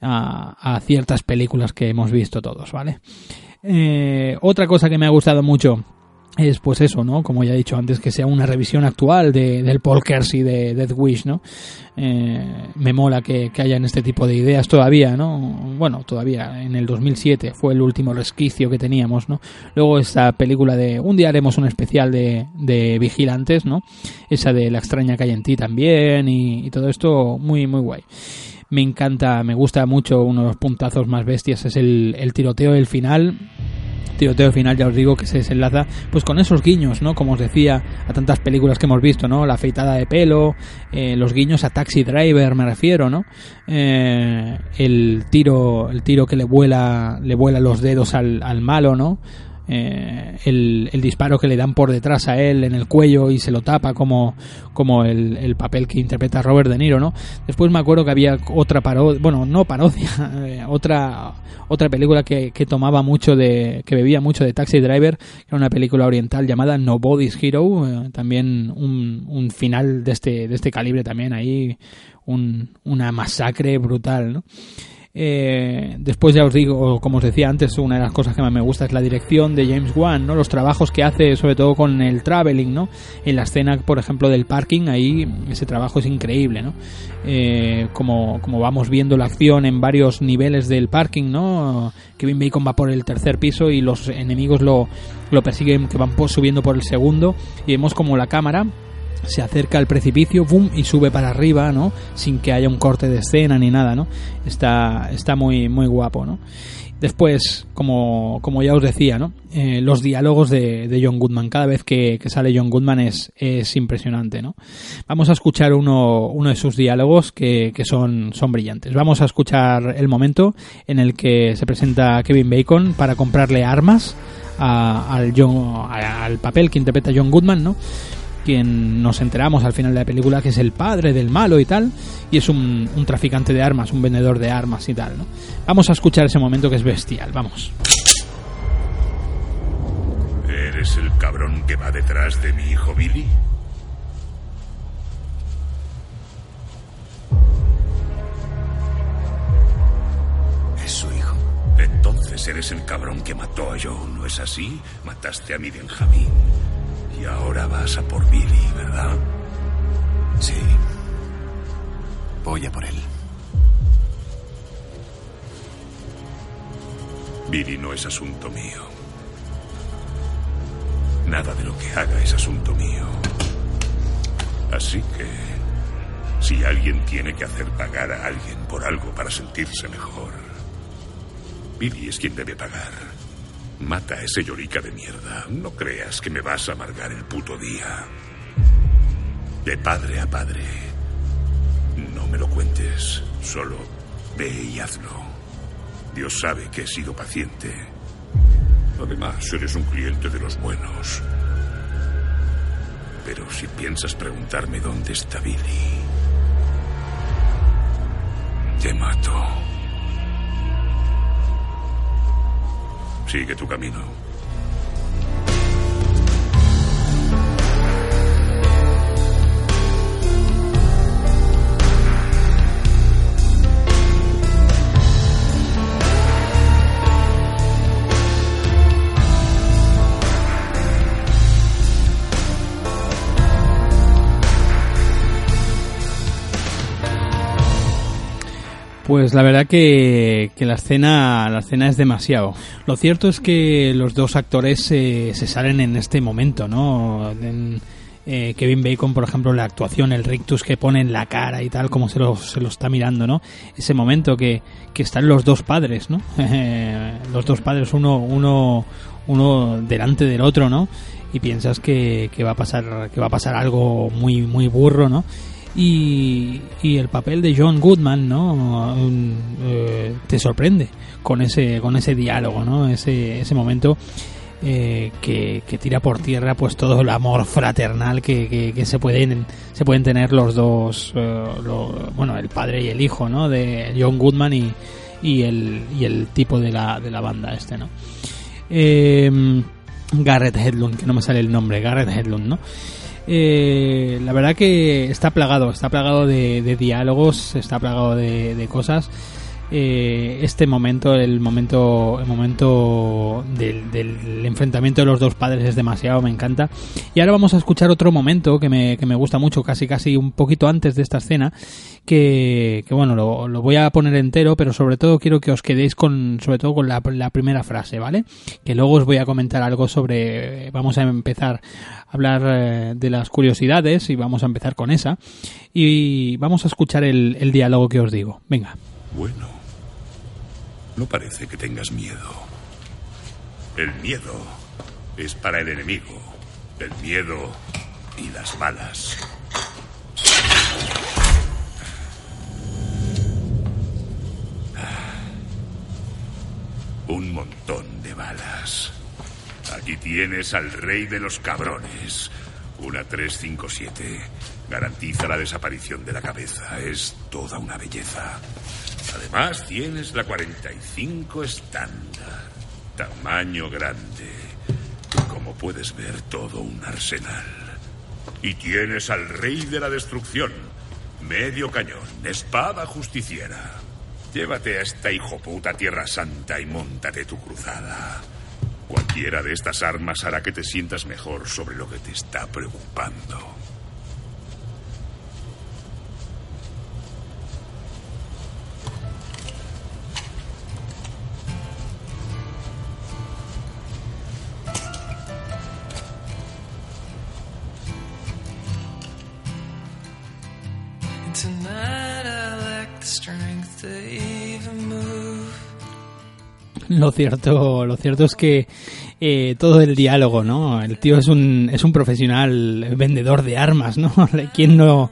A, a ciertas películas que hemos visto todos, ¿vale? Eh, otra cosa que me ha gustado mucho es pues eso, ¿no? Como ya he dicho antes, que sea una revisión actual de, del Paul Kersey de Death Wish, ¿no? Eh, me mola que, que hayan este tipo de ideas todavía, ¿no? Bueno, todavía en el 2007 fue el último resquicio que teníamos, ¿no? Luego esta película de... Un día haremos un especial de, de Vigilantes, ¿no? Esa de La extraña calle en ti también y, y todo esto muy, muy guay me encanta, me gusta mucho, uno de los puntazos más bestias es el, el tiroteo del final tiroteo final, ya os digo, que se desenlaza pues con esos guiños, ¿no? Como os decía, a tantas películas que hemos visto, ¿no? La afeitada de pelo, eh, los guiños a Taxi Driver, me refiero, ¿no? Eh, el tiro, el tiro que le vuela, le vuela los dedos al, al malo, ¿no? Eh, el, disparo que le dan por detrás a él en el cuello y se lo tapa como, como el, el, papel que interpreta Robert De Niro, ¿no? Después me acuerdo que había otra parodia, bueno, no parodia, [LAUGHS] eh, otra, otra película que, que, tomaba mucho de, que bebía mucho de Taxi Driver, que era una película oriental llamada Nobody's Hero, eh, también un, un, final de este, de este calibre también ahí, un, una masacre brutal, ¿no? Eh, después ya os digo, como os decía antes, una de las cosas que más me gusta es la dirección de James Wan, ¿no? Los trabajos que hace, sobre todo con el traveling, ¿no? En la escena, por ejemplo, del parking, ahí ese trabajo es increíble, ¿no? Eh, como, como vamos viendo la acción en varios niveles del parking, ¿no? Kevin Bacon va por el tercer piso y los enemigos lo, lo persiguen, que van subiendo por el segundo y vemos como la cámara se acerca al precipicio, boom, y sube para arriba, ¿no? Sin que haya un corte de escena ni nada, ¿no? Está, está muy, muy guapo, ¿no? Después, como, como ya os decía, ¿no? Eh, los diálogos de, de, John Goodman. Cada vez que, que, sale John Goodman es, es impresionante, ¿no? Vamos a escuchar uno, uno de sus diálogos que, que son, son brillantes. Vamos a escuchar el momento en el que se presenta Kevin Bacon para comprarle armas a, al, John, al papel que interpreta John Goodman, ¿no? Quien nos enteramos al final de la película que es el padre del malo y tal, y es un, un traficante de armas, un vendedor de armas y tal, ¿no? Vamos a escuchar ese momento que es bestial, vamos. ¿Eres el cabrón que va detrás de mi hijo Billy? ¿Es su hijo? Entonces eres el cabrón que mató a Joe, ¿no es así? Mataste a mi Benjamín. Y ahora vas a por Billy, ¿verdad? Sí. Voy a por él. Billy no es asunto mío. Nada de lo que haga es asunto mío. Así que, si alguien tiene que hacer pagar a alguien por algo para sentirse mejor, Billy es quien debe pagar. Mata a ese llorica de mierda. No creas que me vas a amargar el puto día. De padre a padre. No me lo cuentes. Solo ve y hazlo. Dios sabe que he sido paciente. Además, eres un cliente de los buenos. Pero si piensas preguntarme dónde está Billy, te mato. Sigue tu camino. Pues la verdad que, que, la escena la escena es demasiado. Lo cierto es que los dos actores se, se salen en este momento, ¿no? Eh, Kevin Bacon, por ejemplo, la actuación, el rictus que pone en la cara y tal, como se lo, se lo está mirando, ¿no? Ese momento que, que están los dos padres, ¿no? [LAUGHS] los dos padres, uno, uno, uno delante del otro, ¿no? Y piensas que, que va a pasar, que va a pasar algo muy, muy burro, ¿no? Y, y, el papel de John Goodman no eh, te sorprende con ese con ese diálogo no ese ese momento eh, que, que, tira por tierra pues todo el amor fraternal que, que, se pueden se pueden tener los dos eh, lo, bueno el padre y el hijo no de John Goodman y, y el y el tipo de la, de la banda este no eh, Garrett Hedlund que no me sale el nombre Garrett Hedlund no eh, la verdad que está plagado, está plagado de, diálogos, está plagado de, cosas eh, este momento, el momento, el momento del, del, enfrentamiento de los dos padres es demasiado, me encanta. Y ahora vamos a escuchar otro momento que me, que me gusta mucho, casi casi un poquito antes de esta escena, que, que bueno, lo, lo, voy a poner entero, pero sobre todo quiero que os quedéis con, sobre todo con la, la primera frase, ¿vale? Que luego os voy a comentar algo sobre, vamos a empezar a hablar eh, de las curiosidades y vamos a empezar con esa y vamos a escuchar el, el diálogo que os digo. Venga. Bueno. No parece que tengas miedo. El miedo es para el enemigo. El miedo y las balas. Un montón de balas. Aquí tienes al rey de los cabrones. Una 357. Garantiza la desaparición de la cabeza. Es toda una belleza. Además, tienes la 45 estándar. Tamaño grande. Como puedes ver, todo un arsenal. Y tienes al rey de la destrucción. Medio cañón, espada justiciera. Llévate a esta hijoputa Tierra Santa y montate tu cruzada. Cualquiera de estas armas hará que te sientas mejor sobre lo que te está preocupando. Lo cierto, lo cierto es que eh, todo el diálogo, ¿no? El tío es un, es un profesional vendedor de armas, ¿no? [LAUGHS] ¿Quién no,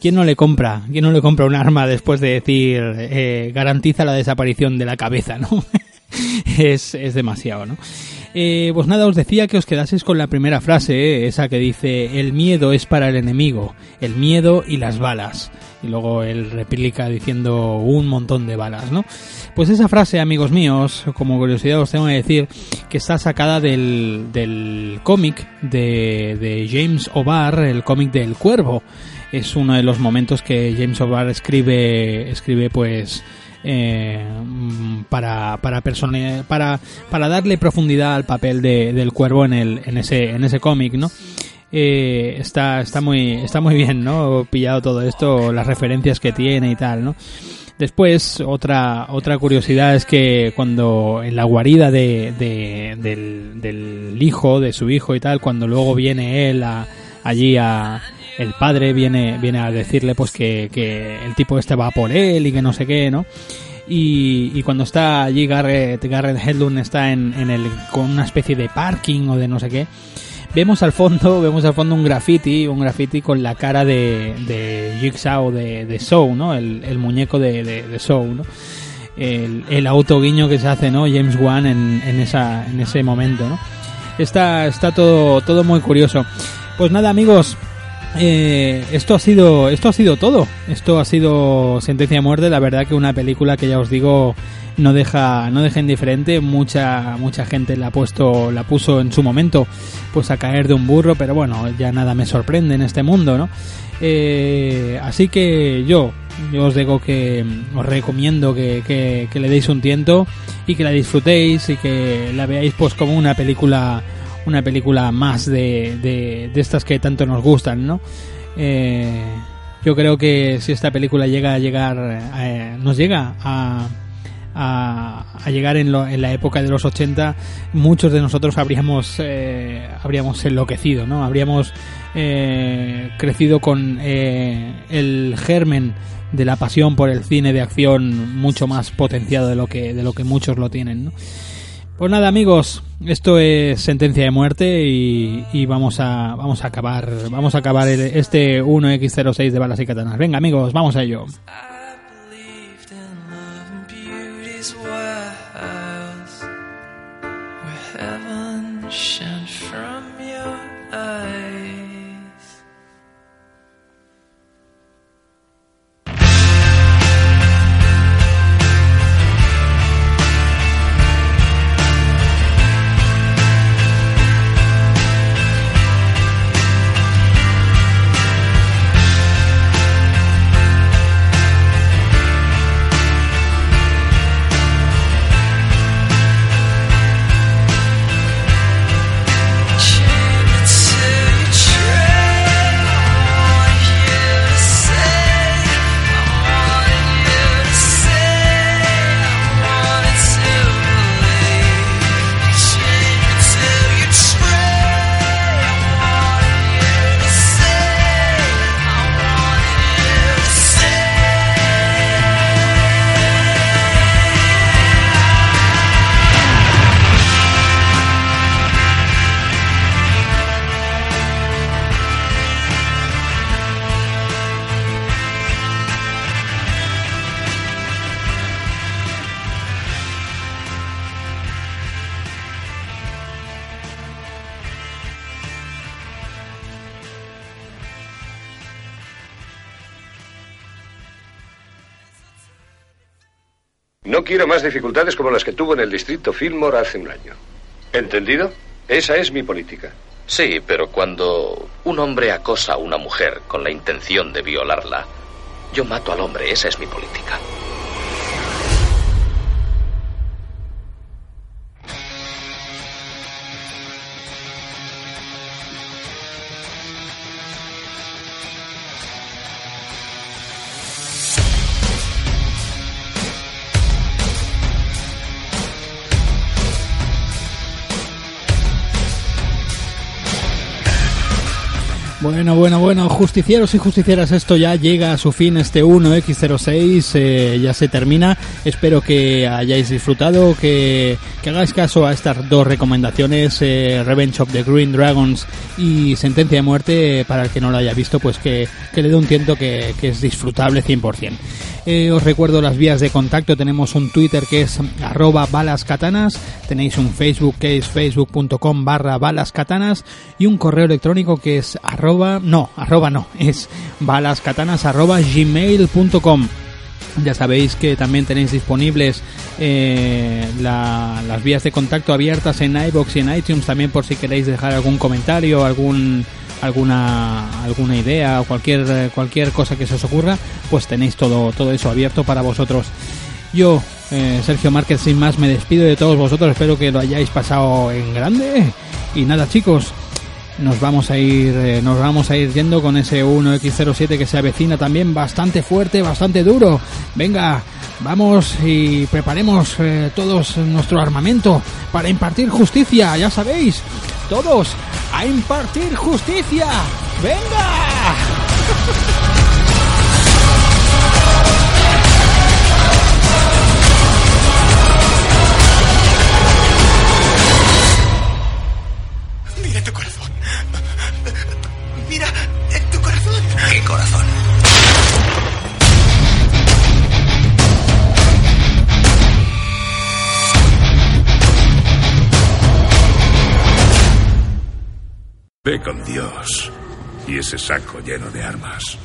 quién no le compra? ¿Quién no le compra un arma después de decir eh, garantiza la desaparición de la cabeza, ¿no? [LAUGHS] es, es demasiado, ¿no? Eh, pues nada, os decía que os quedaseis con la primera frase, eh, esa que dice el miedo es para el enemigo, el miedo y las balas. Y luego él replica diciendo un montón de balas, ¿no? Pues esa frase, amigos míos, como curiosidad os tengo que decir que está sacada del, del cómic de, de James O'Barr, el cómic del cuervo. Es uno de los momentos que James O'Barr escribe, escribe pues eh, para para, para para darle profundidad al papel de, del cuervo en el en ese en ese cómic no eh, está está muy está muy bien no pillado todo esto las referencias que tiene y tal no Después, otra, otra curiosidad es que cuando en la guarida de, de, del, del, hijo, de su hijo y tal, cuando luego viene él a, allí a, el padre viene, viene a decirle pues que, que el tipo este va por él y que no sé qué, ¿no? Y, y, cuando está allí Garrett, Garrett Hedlund está en, en el, con una especie de parking o de no sé qué, vemos al fondo, [LAUGHS] vemos al fondo un graffiti, un graffiti con la cara de, de Jigsaw de, de Soul, ¿no? El, el muñeco de, de, de Soul, ¿no? El, el autoguiño que se hace, ¿no? James Wan en, en, esa, en ese momento, ¿no? Está, está todo, todo muy curioso. Pues nada, amigos, eh, esto ha sido esto ha sido todo. Esto ha sido sentencia de muerte. La verdad que una película que ya os digo no deja no deja indiferente. Mucha mucha gente la ha puesto la puso en su momento pues a caer de un burro pero bueno ya nada me sorprende en este mundo no eh, así que yo yo os digo que os recomiendo que, que, que le deis un tiento y que la disfrutéis y que la veáis pues como una película una película más de, de, de estas que tanto nos gustan, ¿no? Eh, yo creo que si esta película llega a llegar, eh, nos llega a, a, llegar en, lo, en, la época de los 80, muchos de nosotros habríamos, eh, habríamos enloquecido, ¿no? Habríamos eh, crecido con eh, el germen de la pasión por el cine de acción mucho más potenciado de lo que, de lo que muchos lo tienen, ¿no? Pues nada, amigos, esto es sentencia de muerte y, vamos a vamos a acabar vamos a acabar este 1x06 de balas y katanas. Venga, amigos, vamos a ello. No quiero más dificultades como las que tuvo en el distrito Fillmore hace un año. ¿Entendido? Esa es mi política. Sí, pero cuando un hombre acosa a una mujer con la intención de violarla, yo mato al hombre. Esa es mi política. Bueno, bueno, bueno, justicieros y justicieras, esto ya llega a su fin, este 1X06 eh, ya se termina, espero que hayáis disfrutado, que, hagáis caso a estas dos recomendaciones, eh, Revenge of the Green Dragons y Sentencia de Muerte, para el que no lo haya visto, pues que, que le dé un tiento que, que es disfrutable 100%. Eh, os recuerdo las vías de contacto, tenemos un Twitter que es arroba balascatanas, tenéis un Facebook que es facebook.com barra balascatanas. Y un correo electrónico que es arroba, no, arroba no, es balascatanas arroba gmail.com. Ya sabéis que también tenéis disponibles eh, la- las vías de contacto abiertas en iBox y en iTunes. También por si queréis dejar algún comentario, algún alguna alguna idea o cualquier eh, cualquier cosa que se os ocurra, pues tenéis todo todo eso abierto para vosotros. Yo, eh, Sergio Márquez, sin más, me despido de todos vosotros. Espero que lo hayáis pasado en grande. Y nada, chicos, nos vamos a ir, eh, nos vamos a ir yendo con ese 1X07 que se avecina también bastante fuerte, bastante duro. Venga, vamos y preparemos eh, todos nuestro armamento para impartir justicia, ya sabéis, todos a impartir justicia. Venga. [LAUGHS] Ve con Dios y ese saco lleno de armas.